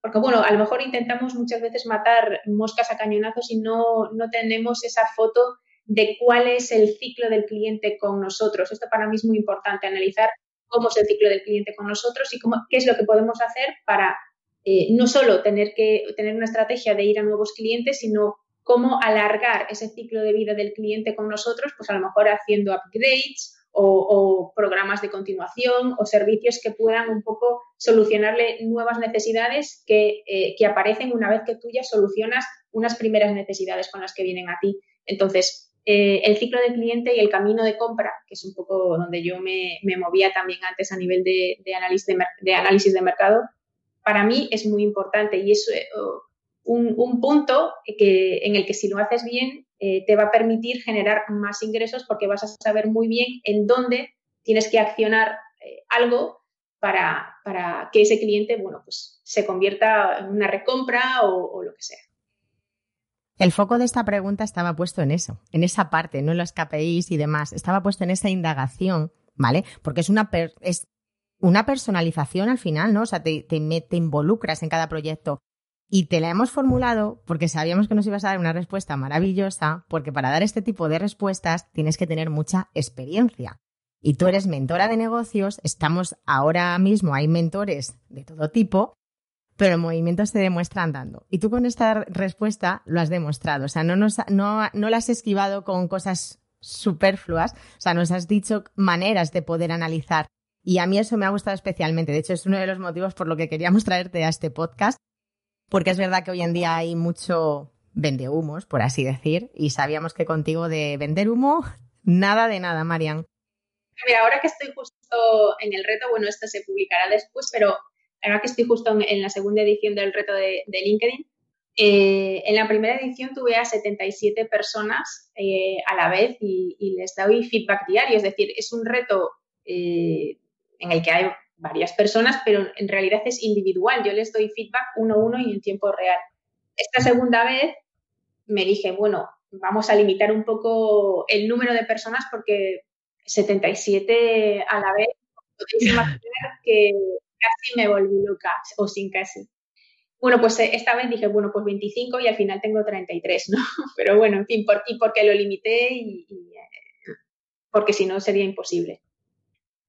C: Porque, bueno, a lo mejor intentamos muchas veces matar moscas a cañonazos y no, no tenemos esa foto de cuál es el ciclo del cliente con nosotros. Esto para mí es muy importante, analizar cómo es el ciclo del cliente con nosotros y qué es lo que podemos hacer para eh, no solo tener que tener una estrategia de ir a nuevos clientes, sino cómo alargar ese ciclo de vida del cliente con nosotros, pues a lo mejor haciendo upgrades o, programas de continuación o servicios que puedan un poco solucionarle nuevas necesidades que, eh, que aparecen una vez que tú ya solucionas unas primeras necesidades con las que vienen a ti. Entonces, eh, el ciclo del cliente y el camino de compra, que es un poco donde yo me, movía también antes a nivel de, análisis, de, análisis, de, mercado, para mí es muy importante y es eh, un, punto que, en el que si lo haces bien eh, te va a permitir generar más ingresos porque vas a saber muy bien en dónde tienes que accionar algo para, que ese cliente bueno, pues, se convierta en una recompra o lo que sea.
A: El foco de esta pregunta estaba puesto en eso, en esa parte, no en los KPIs y demás. Estaba puesto en esa indagación, ¿vale? Porque es una, es una personalización al final, ¿no? O sea, te, te involucras en cada proyecto. Y te la hemos formulado porque sabíamos que nos ibas a dar una respuesta maravillosa, porque para dar este tipo de respuestas tienes que tener mucha experiencia. Y tú eres mentora de negocios, estamos ahora mismo, hay mentores de todo tipo, pero el movimiento se demuestra andando. Y tú con esta respuesta lo has demostrado. O sea, no, nos, no, no la has esquivado con cosas superfluas, o sea, nos has dicho maneras de poder analizar. Y a mí eso me ha gustado especialmente. De hecho, es uno de los motivos por lo que queríamos traerte a este podcast, porque es verdad que hoy en día hay mucho vende humos, por así decir, y sabíamos que contigo de vender humo, nada de nada, Marian.
C: Mira, ahora que estoy justo en el reto, bueno, esto se publicará después, pero ahora que estoy justo en, la segunda edición del reto de, LinkedIn, eh, en la primera edición tuve a 77 personas eh, a la vez y, les doy feedback diario, es decir, es un reto eh, en el que hay varias personas, pero en realidad es individual. Yo les doy feedback uno a uno y en tiempo real. Esta segunda vez me dije, bueno, vamos a limitar un poco el número de personas porque 77 a la vez, podéis imaginar que casi me volví loca, o sin casi. Bueno, pues eh, esta vez dije, bueno, pues 25 y al final tengo 33, ¿no? Pero bueno, en fin, por, y porque lo limité y, eh, porque si no sería imposible.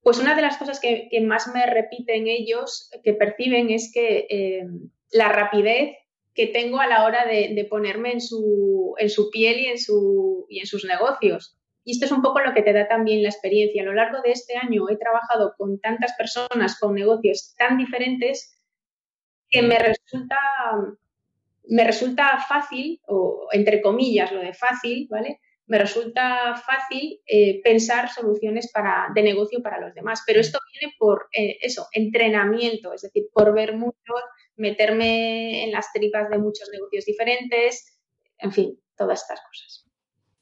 C: Pues una de las cosas que, más me repiten ellos, que perciben, es que eh, la rapidez que tengo a la hora de, ponerme en su, en su piel y en, su, y en sus negocios. Y esto es un poco lo que te da también la experiencia. A lo largo de este año he trabajado con tantas personas, con negocios tan diferentes, que me resulta, me resulta fácil, o entre comillas lo de fácil, ¿vale? me resulta fácil eh, pensar soluciones de negocio para los demás. Pero esto viene por eh, eso, entrenamiento, es decir, por ver mucho, meterme en las tripas de muchos negocios diferentes, en fin, todas estas cosas.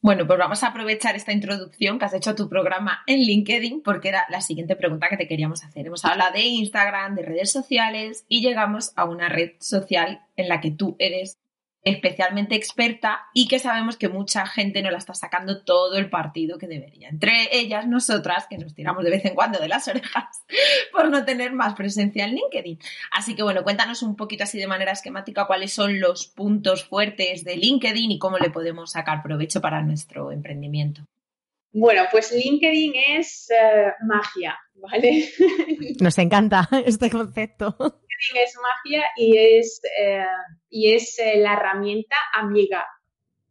B: Bueno, pues vamos a aprovechar esta introducción que has hecho a tu programa en LinkedIn porque era la siguiente pregunta que te queríamos hacer. Hemos hablado de Instagram, de redes sociales y llegamos a una red social en la que tú eres especialmente experta y que sabemos que mucha gente no la está sacando todo el partido que debería. Entre ellas nosotras, que nos tiramos de vez en cuando de las orejas por no tener más presencia en LinkedIn. Así que bueno, cuéntanos un poquito así de manera esquemática cuáles son los puntos fuertes de LinkedIn y cómo le podemos sacar provecho para nuestro emprendimiento.
C: Bueno, pues LinkedIn es eh, magia, ¿vale?
A: Nos encanta este concepto
C: es magia y es, eh, y es eh, la herramienta amiga.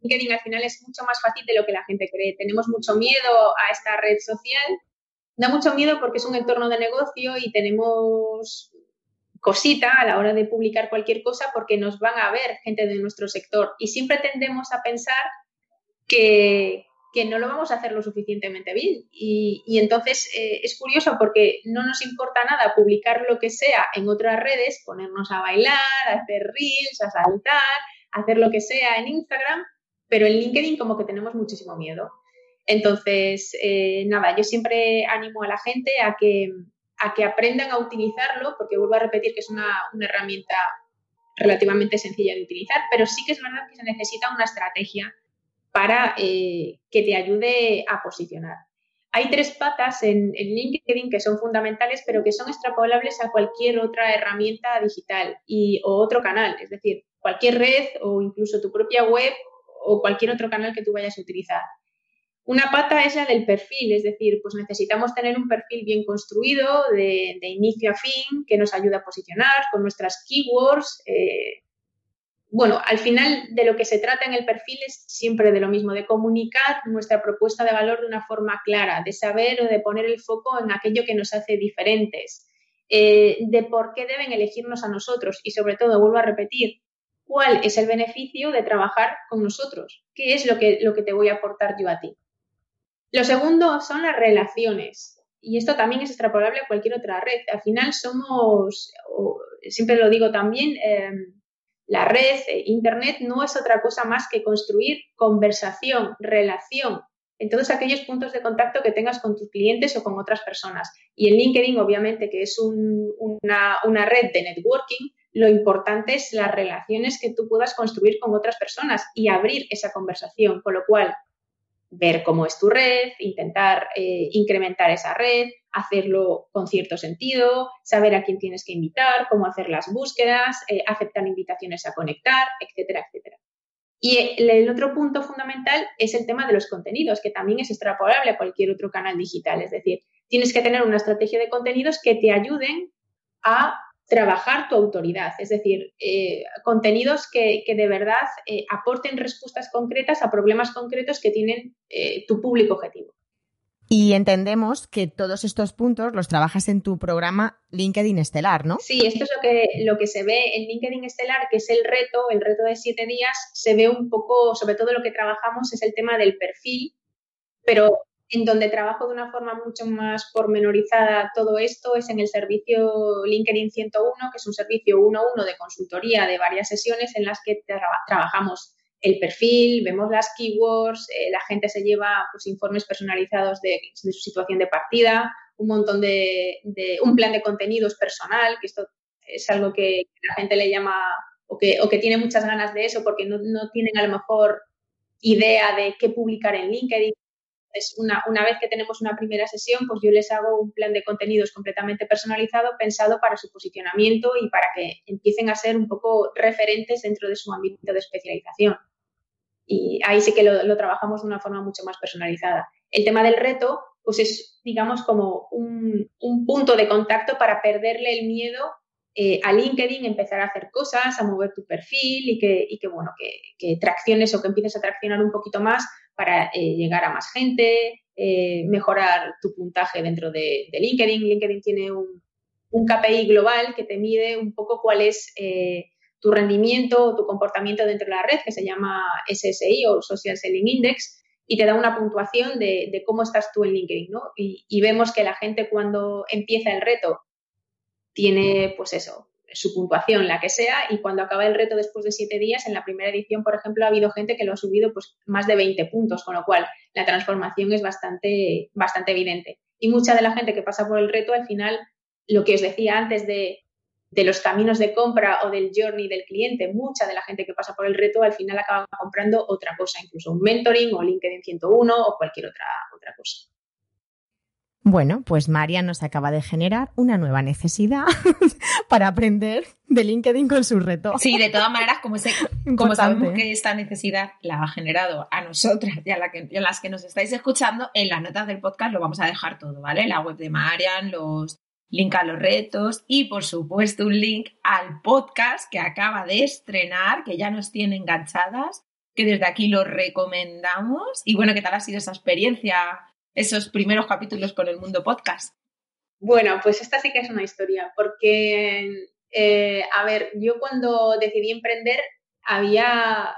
C: LinkedIn al final es mucho más fácil de lo que la gente cree. Tenemos mucho miedo a esta red social. Da mucho miedo porque es un entorno de negocio y tenemos cosita a la hora de publicar cualquier cosa porque nos van a ver gente de nuestro sector y siempre tendemos a pensar que, que no lo vamos a hacer lo suficientemente bien. Y, entonces eh, es curioso porque no nos importa nada publicar lo que sea en otras redes, ponernos a bailar, a hacer reels, a saltar, hacer lo que sea en Instagram, pero en LinkedIn como que tenemos muchísimo miedo. Entonces, eh, nada, yo siempre animo a la gente a que, a que aprendan a utilizarlo, porque vuelvo a repetir que es una, una herramienta relativamente sencilla de utilizar, pero sí que es verdad que se necesita una estrategia para eh, que te ayude a posicionar. Hay tres patas en, LinkedIn que son fundamentales, pero que son extrapolables a cualquier otra herramienta digital y, o otro canal, es decir, cualquier red o incluso tu propia web o cualquier otro canal que tú vayas a utilizar. Una pata es la del perfil, es decir, pues necesitamos tener un perfil bien construido de, inicio a fin que nos ayude a posicionar con nuestras keywords, eh, bueno, al final de lo que se trata en el perfil es siempre de lo mismo, de comunicar nuestra propuesta de valor de una forma clara, de saber o de poner el foco en aquello que nos hace diferentes, eh, de por qué deben elegirnos a nosotros y sobre todo, vuelvo a repetir, cuál es el beneficio de trabajar con nosotros, qué es lo que, lo que te voy a aportar yo a ti. Lo segundo son las relaciones. Y esto también es extrapolable a cualquier otra red. Al final somos, siempre lo digo también, eh, la red, eh, Internet, no es otra cosa más que construir conversación, relación en todos aquellos puntos de contacto que tengas con tus clientes o con otras personas. Y en LinkedIn, obviamente, que es una, red de networking, lo importante es las relaciones que tú puedas construir con otras personas y abrir esa conversación, con lo cual ver cómo es tu red, intentar eh, incrementar esa red, hacerlo con cierto sentido, saber a quién tienes que invitar, cómo hacer las búsquedas, eh, aceptar invitaciones a conectar, etcétera, etcétera. Y el otro punto fundamental es el tema de los contenidos, que también es extrapolable a cualquier otro canal digital. Es decir, tienes que tener una estrategia de contenidos que te ayuden a trabajar tu autoridad, es decir, eh, contenidos que, de verdad eh, aporten respuestas concretas a problemas concretos que tienen eh, tu público objetivo.
A: Y entendemos que todos estos puntos los trabajas en tu programa LinkedIn Estelar, ¿no?
C: Sí, esto es lo que, lo que se ve en LinkedIn Estelar, que es el reto, el reto de siete días, se ve un poco, sobre todo lo que trabajamos es el tema del perfil, pero en donde trabajo de una forma mucho más pormenorizada todo esto es en el servicio LinkedIn 101, que es un servicio uno a uno de consultoría de varias sesiones en las que trabajamos el perfil, vemos las keywords, eh, la gente se lleva pues, informes personalizados de, su situación de partida, un montón de, un plan de contenidos personal, que esto es algo que la gente le llama o que, o que tiene muchas ganas de eso porque no, no tienen a lo mejor idea de qué publicar en LinkedIn. Es una, una vez que tenemos una primera sesión, pues yo les hago un plan de contenidos completamente personalizado, pensado para su posicionamiento y para que empiecen a ser un poco referentes dentro de su ámbito de especialización y ahí sí que lo, trabajamos de una forma mucho más personalizada. El tema del reto, pues es, digamos, como un, punto de contacto para perderle el miedo eh, a LinkedIn, empezar a hacer cosas, a mover tu perfil y que, y que bueno, que, tracciones o que empieces a traccionar un poquito más para eh, llegar a más gente, eh, mejorar tu puntaje dentro de, LinkedIn. LinkedIn tiene un, un, KPI global que te mide un poco cuál es tu rendimiento o tu comportamiento dentro de la red, que se llama SSI o Social Selling Index, y te da una puntuación de, cómo estás tú en LinkedIn, ¿no? Y, vemos que la gente cuando empieza el reto tiene, pues eso, su puntuación, la que sea, y cuando acaba el reto después de siete días, en la primera edición, por ejemplo, ha habido gente que lo ha subido pues más de 20 puntos, con lo cual la transformación es bastante, bastante evidente. Y mucha de la gente que pasa por el reto, al final, lo que os decía antes de de los caminos de compra o del journey del cliente, mucha de la gente que pasa por el reto al final acaba comprando otra cosa, incluso un mentoring o LinkedIn 101 o cualquier otra, otra cosa.
A: Bueno, pues María nos acaba de generar una nueva necesidad para aprender de LinkedIn con su reto.
B: Sí, de todas maneras, como, como sabemos que esta necesidad la ha generado a nosotras y a, la que, a las que nos estáis escuchando, en las notas del podcast lo vamos a dejar todo, ¿vale? La web de Marian, los link a los retos y por supuesto un link al podcast que acaba de estrenar, que ya nos tiene enganchadas, que desde aquí lo recomendamos. Y bueno, ¿qué tal ha sido esa experiencia, esos primeros capítulos con el mundo podcast?
C: Bueno, pues esta sí que es una historia, porque, eh, a ver, yo cuando decidí emprender había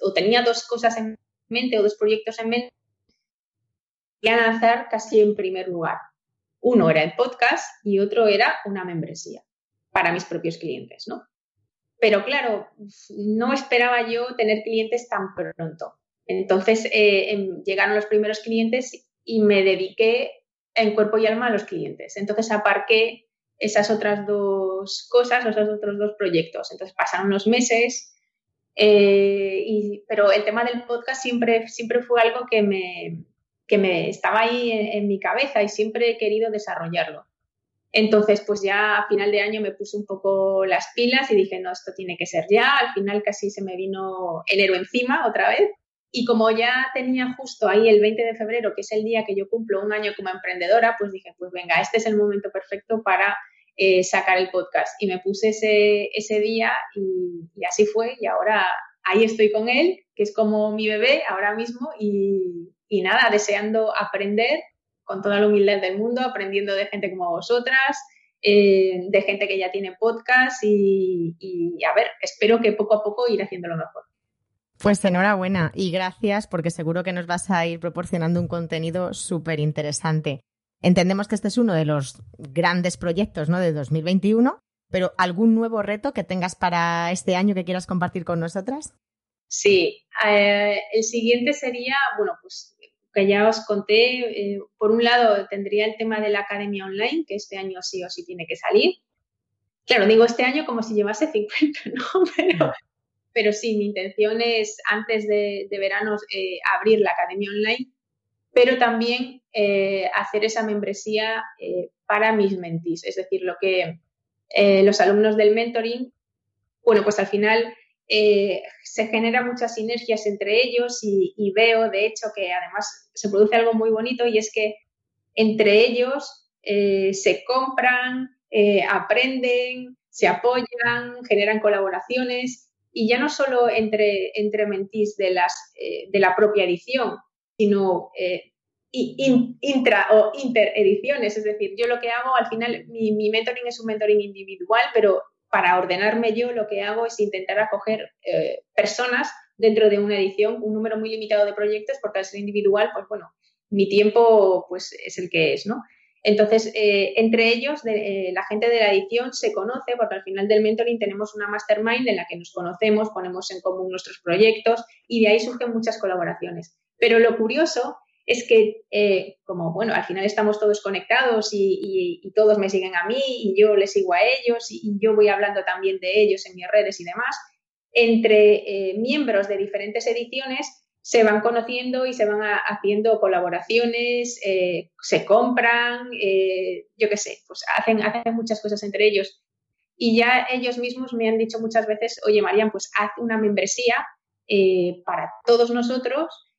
C: o tenía dos cosas en mente o dos proyectos en mente que lanzar casi en primer lugar. Uno era el podcast y otro era una membresía para mis propios clientes, ¿no? Pero claro, no esperaba yo tener clientes tan pronto. Entonces eh, em, llegaron los primeros clientes y me dediqué en cuerpo y alma a los clientes. Entonces aparqué esas otras dos cosas, esos otros dos proyectos. Entonces pasaron unos meses, eh, pero el tema del podcast siempre, siempre fue algo que me, que me estaba ahí en, mi cabeza y siempre he querido desarrollarlo. Entonces, pues ya a final de año me puse un poco las pilas y dije, no, esto tiene que ser ya. Al final casi se me vino enero encima otra vez. Y como ya tenía justo ahí el 20 de febrero, que es el día que yo cumplo un año como emprendedora, pues dije, pues venga, este es el momento perfecto para eh, sacar el podcast. Y me puse ese, ese día y, y, así fue. Y ahora ahí estoy con él, que es como mi bebé ahora mismo. Y, y nada, deseando aprender con toda la humildad del mundo, aprendiendo de gente como vosotras, eh, de gente que ya tiene podcast y, a ver, espero que poco a poco ir haciéndolo mejor.
A: Pues enhorabuena y gracias porque seguro que nos vas a ir proporcionando un contenido súper interesante. Entendemos que este es uno de los grandes proyectos ¿no? de 2021, pero ¿algún nuevo reto que tengas para este año que quieras compartir con nosotras?
C: Sí, eh, el siguiente sería, bueno, pues que ya os conté, eh, por un lado tendría el tema de la academia online, que este año sí o sí tiene que salir. claro, digo este año como si llevase 50, ¿no? Pero, pero sí, mi intención es antes de, verano eh, abrir la academia online, pero también eh, hacer esa membresía eh, para mis mentis, es decir, lo que los alumnos del mentoring, bueno, pues al final se generan muchas sinergias entre ellos y, veo, de hecho, que además se produce algo muy bonito y es que entre ellos se compran, aprenden, se apoyan, generan colaboraciones y ya no solo entre, entre mentís de, las, eh, de la propia edición, sino eh, intra o interediciones. Es decir, yo lo que hago, al final, mi, mentoring es un mentoring individual, pero para ordenarme yo lo que hago es intentar acoger eh, personas dentro de una edición, un número muy limitado de proyectos, porque al ser individual, pues bueno, mi tiempo pues es el que es, ¿no? Entonces, eh, entre ellos, eh, la gente de la edición se conoce, porque al final del mentoring tenemos una mastermind en la que nos conocemos, ponemos en común nuestros proyectos y de ahí surgen muchas colaboraciones. Pero lo curioso es que, eh, como bueno, al final estamos todos conectados y, todos me siguen a mí y yo les sigo a ellos y, yo voy hablando también de ellos en mis redes y demás, entre miembros de diferentes ediciones se van conociendo y se van haciendo colaboraciones, eh, se compran, eh, yo qué sé, pues hacen, muchas cosas entre ellos. Y ya ellos mismos me han dicho muchas veces, oye, Marian, pues haz una membresía eh, para todos nosotros,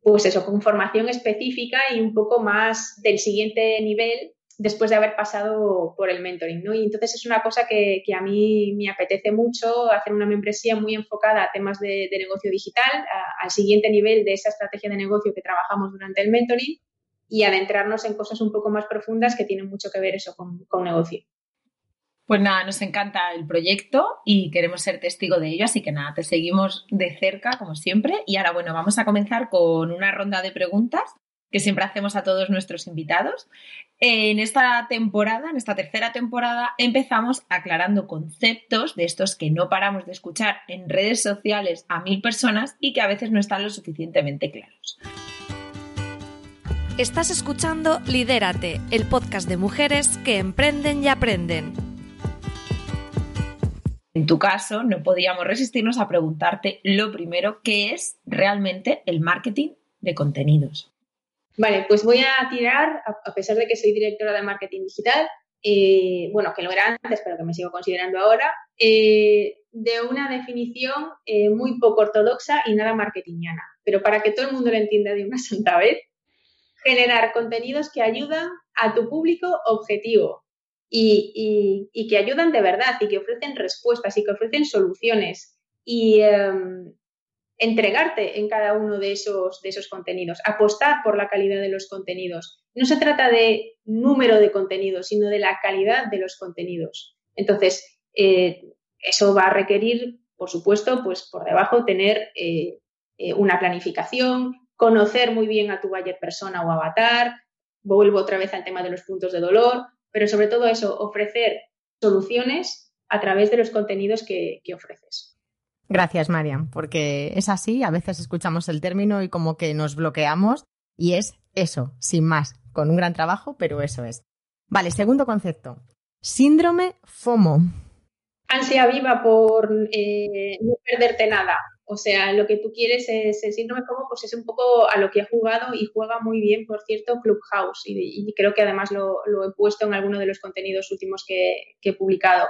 C: pues eso, con formación específica y un poco más del siguiente nivel después de haber pasado por el mentoring, ¿no? Y entonces es una cosa que, a mí me apetece mucho, hacer una membresía muy enfocada a temas de, negocio digital, al siguiente nivel de esa estrategia de negocio que trabajamos durante el mentoring y adentrarnos en cosas un poco más profundas que tienen mucho que ver eso con, con negocio.
B: Pues nada, nos encanta el proyecto y queremos ser testigo de ello, así que nada, te seguimos de cerca como siempre. Y ahora, bueno, vamos a comenzar con una ronda de preguntas que siempre hacemos a todos nuestros invitados. En esta temporada, en esta tercera temporada, empezamos aclarando conceptos de estos que no paramos de escuchar en redes sociales a mil personas y que a veces no están lo suficientemente claros.
D: Estás escuchando Lidérate, el podcast de mujeres que emprenden y aprenden.
B: En tu caso, no podíamos resistirnos a preguntarte lo primero, ¿qué es realmente el marketing de contenidos?
C: Vale, pues voy a tirar, a pesar de que soy directora de marketing digital, eh, bueno, que lo era antes, pero que me sigo considerando ahora, eh, de una definición eh, muy poco ortodoxa y nada marketingiana. Pero para que todo el mundo lo entienda de una santa vez, generar contenidos que ayudan a tu público objetivo y, que ayudan de verdad y que ofrecen respuestas y que ofrecen soluciones. Y, em, entregarte en cada uno de esos, de esos contenidos, apostar por la calidad de los contenidos. No se trata de número de contenidos, sino de la calidad de los contenidos. Entonces, eh, eso va a requerir, por supuesto, pues por debajo tener eh, eh, una planificación, conocer muy bien a tu buyer persona o avatar, vuelvo otra vez al tema de los puntos de dolor, pero sobre todo eso, ofrecer soluciones a través de los contenidos que ofreces.
A: Gracias, Marian, porque es así, a veces escuchamos el término y como que nos bloqueamos y es eso, sin más, con un gran trabajo, pero eso es. Vale, segundo concepto, síndrome FOMO.
C: Ansia viva por eh, no perderte nada. O sea, lo que tú quieres es el síndrome FOMO, pues es un poco a lo que ha jugado y juega muy bien, por cierto, Clubhouse. Y, creo que además lo, he puesto en alguno de los contenidos últimos que he publicado.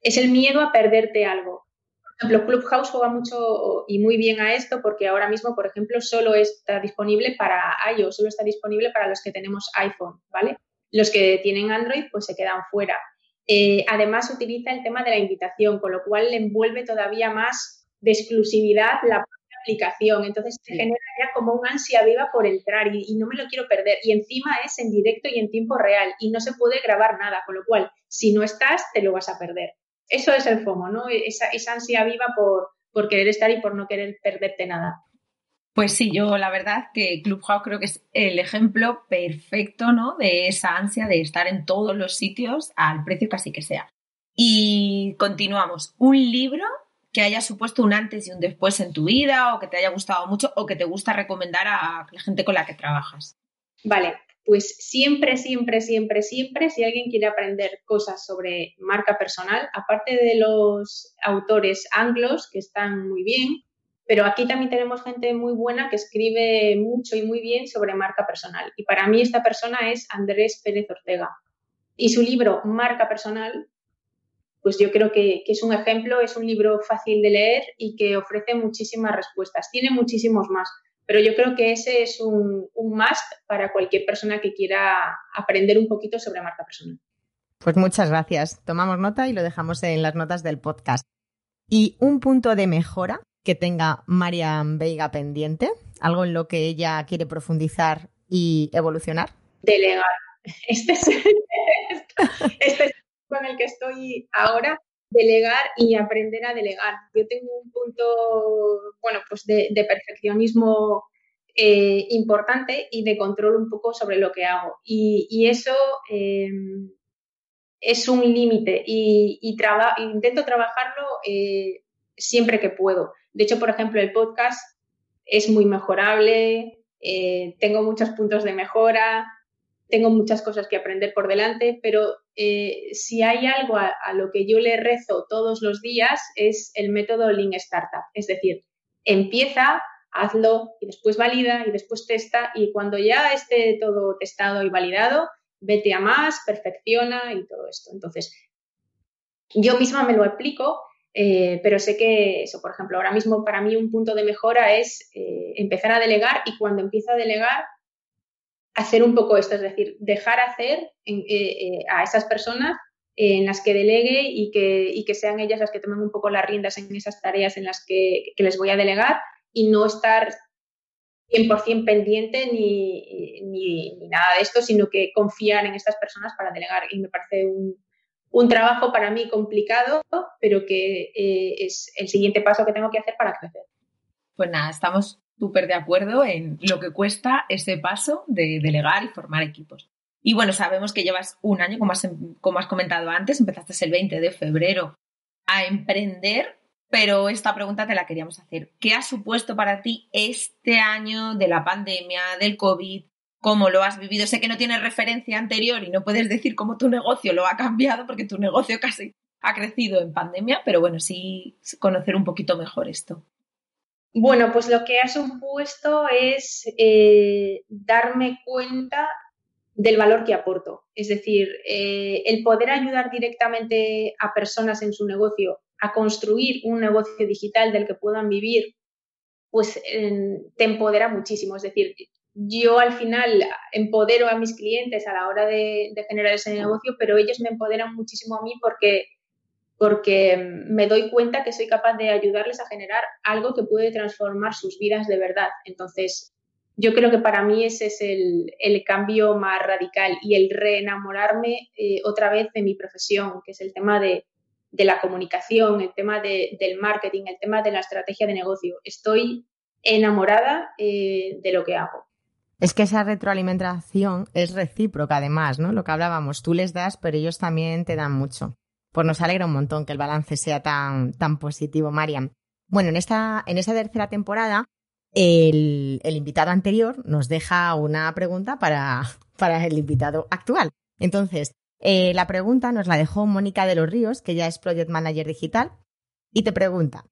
C: Es el miedo a perderte algo ejemplo, Clubhouse juega mucho y muy bien a esto porque ahora mismo, por ejemplo, solo está disponible para iOS, solo está disponible para los que tenemos iPhone, ¿vale? Los que tienen Android, pues se quedan fuera. Eh, además, utiliza el tema de la invitación, con lo cual le envuelve todavía más de exclusividad la propia aplicación. Entonces, se genera ya como un ansia viva por entrar y, y no me lo quiero perder. Y encima es en directo y en tiempo real y no se puede grabar nada, con lo cual, si no estás, te lo vas a perder. Eso es el FOMO, ¿no? Esa, ansia viva por, querer estar y por no querer perderte nada.
B: Pues sí, yo la verdad que Clubhouse creo que es el ejemplo perfecto, ¿no? De esa ansia de estar en todos los sitios al precio casi que sea. Y continuamos. Un libro que haya supuesto un antes y un después en tu vida o que te haya gustado mucho o que te gusta recomendar a la gente con la que trabajas.
C: Vale, pues siempre, siempre, siempre, siempre, si alguien quiere aprender cosas sobre marca personal, aparte de los autores anglos, que están muy bien, pero aquí también tenemos gente muy buena que escribe mucho y muy bien sobre marca personal. Y para mí esta persona es Andrés Pérez Ortega. Y su libro Marca Personal, pues yo creo que, es un ejemplo, es un libro fácil de leer y que ofrece muchísimas respuestas. Tiene muchísimos más, pero yo creo que ese es un, un must para cualquier persona que quiera aprender un poquito sobre marca personal.
A: Pues muchas gracias. Tomamos nota y lo dejamos en las notas del podcast. ¿Y un punto de mejora que tenga Marian Veiga pendiente? ¿Algo en lo que ella quiere profundizar y evolucionar?
C: Delegar. Este es, este es con el que estoy ahora delegar y aprender a delegar. Yo tengo un punto, bueno, pues de, perfeccionismo eh, importante y de control un poco sobre lo que hago. Y, eso em, es un límite y, intento trabajarlo eh, siempre que puedo. De hecho, por ejemplo, el podcast es muy mejorable, eh, tengo muchos puntos de mejora, tengo muchas cosas que aprender por delante, pero eh, si hay algo a, lo que yo le rezo todos los días es el método Lean Startup. Es decir, empieza, hazlo y después valida y después testa y cuando ya esté todo testado y validado, vete a más, perfecciona y todo esto. Entonces, yo misma me lo aplico, eh, pero sé que eso, por ejemplo, ahora mismo para mí un punto de mejora es eh, empezar a delegar y cuando empiezo a delegar hacer un poco esto, es decir, dejar hacer eh, eh, a esas personas en las que delegue y que, que, sean ellas las que tomen un poco las riendas en esas tareas en las que, les voy a delegar y no estar 100% pendiente ni, ni, nada de esto, sino que confiar en estas personas para delegar. Y me parece un, un trabajo para mí complicado, pero que eh, es el siguiente paso que tengo que hacer para crecer.
B: Pues nada, estamos súper de acuerdo en lo que cuesta ese paso de delegar y formar equipos. Y bueno, sabemos que llevas un año, como has, como has comentado antes, empezaste el 20 de febrero a emprender, pero esta pregunta te la queríamos hacer. ¿Qué ha supuesto para ti este año de la pandemia, del COVID? ¿Cómo lo has vivido? Sé que no tienes referencia anterior y no puedes decir cómo tu negocio lo ha cambiado, porque tu negocio casi ha crecido en pandemia, pero bueno, sí conocer un poquito mejor esto.
C: Bueno, pues lo que ha supuesto es eh, darme cuenta del valor que aporto. Es decir, eh, el poder ayudar directamente a personas en su negocio a construir un negocio digital del que puedan vivir, pues te empodera muchísimo. Es decir, yo al final empodero a mis clientes a la hora de generar ese negocio, pero ellos me empoderan muchísimo a mí porque porque me doy cuenta que soy capaz de ayudarles a generar algo que puede transformar sus vidas de verdad. Entonces, yo creo que para mí ese es el, cambio más radical y el reenamorarme eh, otra vez de mi profesión, que es el tema de, la comunicación, el tema del marketing, el tema de la estrategia de negocio. Estoy enamorada eh, de lo que hago.
A: Es que esa retroalimentación es recíproca, además, ¿no? Lo que hablábamos, tú les das, pero ellos también te dan mucho pues nos alegra un montón que el balance sea tan, tan positivo, Mariam. Bueno, en esta, en esta tercera temporada, el, invitado anterior nos deja una pregunta para, para el invitado actual. Entonces, eh, la pregunta nos la dejó Mónica de los Ríos, que ya es Project Manager Digital, y te pregunta,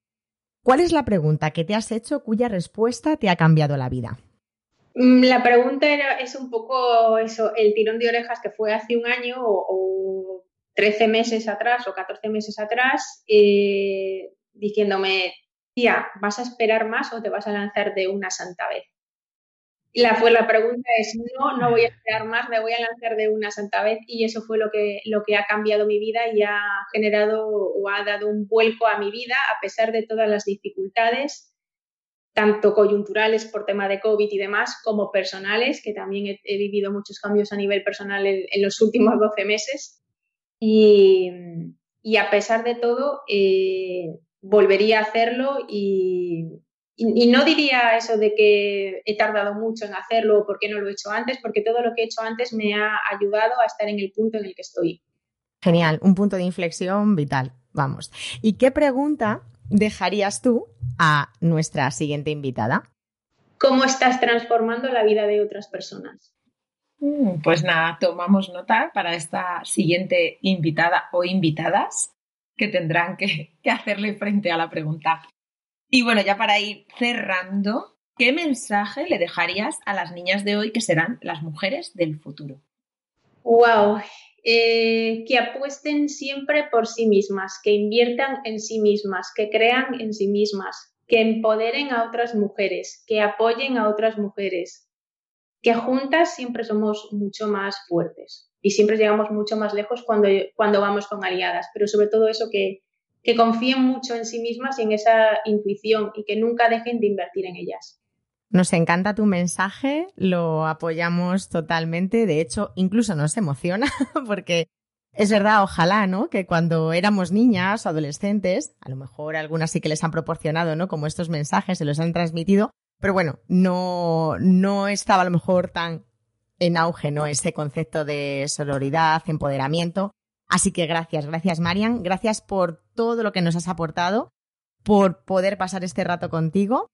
A: ¿cuál es la pregunta que te has hecho cuya respuesta te ha cambiado la vida?
C: Mm, la pregunta era, es un poco eso, el tirón de orejas que fue hace un año o 13 meses atrás o 14 meses atrás eh, diciéndome, tía, ¿vas a esperar más o te vas a lanzar de una santa vez? Y la, fue, la pregunta es, no, no voy a esperar más, me voy a lanzar de una santa vez y eso fue lo que, lo que ha cambiado mi vida y ha generado o ha dado un vuelco a mi vida a pesar de todas las dificultades, tanto coyunturales por tema de COVID y demás, como personales, que también he, vivido muchos cambios a nivel personal en los últimos 12 meses y, a pesar de todo, eh, volvería a hacerlo y, no diría eso de que he tardado mucho en hacerlo o por qué no lo he hecho antes, porque todo lo que he hecho antes me ha ayudado a estar en el punto en el que estoy.
A: Genial, un punto de inflexión vital. Vamos. ¿Y qué pregunta dejarías tú a nuestra siguiente invitada?
C: ¿Cómo estás transformando la vida de otras personas?
B: Mm, pues nada, tomamos nota para esta siguiente invitada o invitadas que tendrán que, hacerle frente a la pregunta. Y bueno, ya para ir cerrando, ¿qué mensaje le dejarías a las niñas de hoy que serán las mujeres del futuro?
C: Wow, eh, que apuesten siempre por sí mismas, que inviertan en sí mismas, que crean en sí mismas, que empoderen a otras mujeres, que apoyen a otras mujeres, que juntas siempre somos mucho más fuertes y siempre llegamos mucho más lejos cuando, cuando vamos con aliadas, pero sobre todo eso que, que confíen mucho en sí mismas y en esa intuición y que nunca dejen de invertir en ellas.
A: Nos encanta tu mensaje, lo apoyamos totalmente, de hecho, incluso nos emociona porque es verdad, ojalá, ¿no? Que cuando éramos niñas o adolescentes, a lo mejor algunas sí que les han proporcionado, ¿no? Como estos mensajes, se los han transmitido, pero bueno, no, no estaba a lo mejor tan en auge, ¿no? Ese concepto de sororidad, empoderamiento. Así que gracias, gracias Marian, gracias por todo lo que nos has aportado, por poder pasar este rato contigo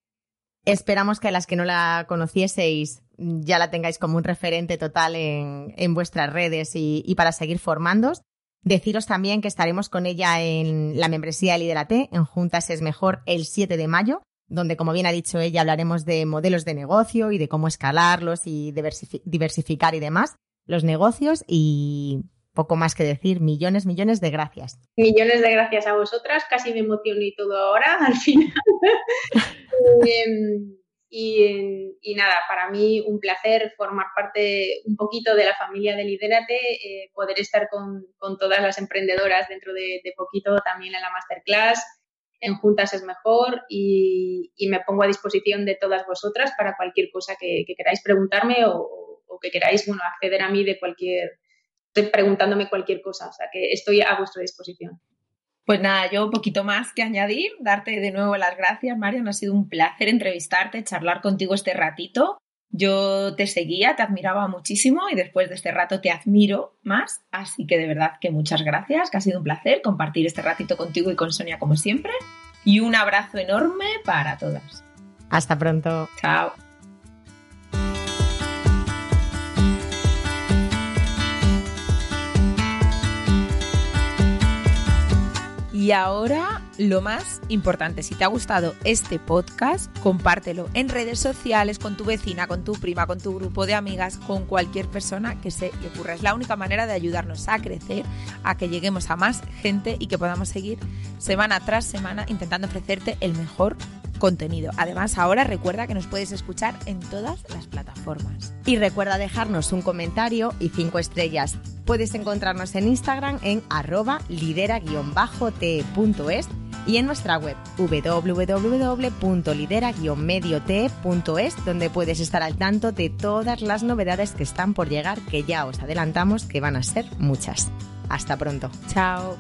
A: Esperamos que a las que no la conocieseis ya la tengáis como un referente total en, en vuestras redes y, y, para seguir formándos. Deciros también que estaremos con ella en la membresía de Liderate, en Juntas es Mejor, el 7 de mayo, donde, como bien ha dicho ella, hablaremos de modelos de negocio y de cómo escalarlos y diversificar y demás los negocios y poco más que decir, millones, millones de gracias.
C: Millones de gracias a vosotras, casi me emocioné todo ahora al final. Em, y, nada, para mí un placer formar parte un poquito de la familia de Lidérate, eh, poder estar con, todas las emprendedoras dentro de, poquito también en la masterclass. En Juntas es mejor y, me pongo a disposición de todas vosotras para cualquier cosa que, queráis preguntarme o, que queráis bueno, acceder a mí de cualquier, preguntándome cualquier cosa. O sea que estoy a vuestra disposición.
B: Pues nada, yo un poquito más que añadir, darte de nuevo las gracias, Marian. Ha sido un placer entrevistarte, charlar contigo este ratito. Yo te seguía, te admiraba muchísimo y después de este rato te admiro más. Así que de verdad que muchas gracias, que ha sido un placer compartir este ratito contigo y con Sonia como siempre. Y un abrazo enorme para todas.
A: Hasta pronto.
B: Chao. Y ahora lo más importante, si te ha gustado este podcast, compártelo en redes sociales con tu vecina, con tu prima, con tu grupo de amigas, con cualquier persona que se le ocurra. Es la única manera de ayudarnos a crecer, a que lleguemos a más gente y que podamos seguir semana tras semana intentando ofrecerte el mejor contenido. Además, ahora recuerda que nos puedes escuchar en todas las plataformas.
A: Y recuerda dejarnos un comentario y cinco estrellas. Puedes encontrarnos en Instagram en arroba lidera-te.es y en nuestra web www.lidera-mediote.es donde puedes estar al tanto de todas las novedades que están por llegar que ya os adelantamos que van a ser muchas. Hasta pronto.
B: Chao.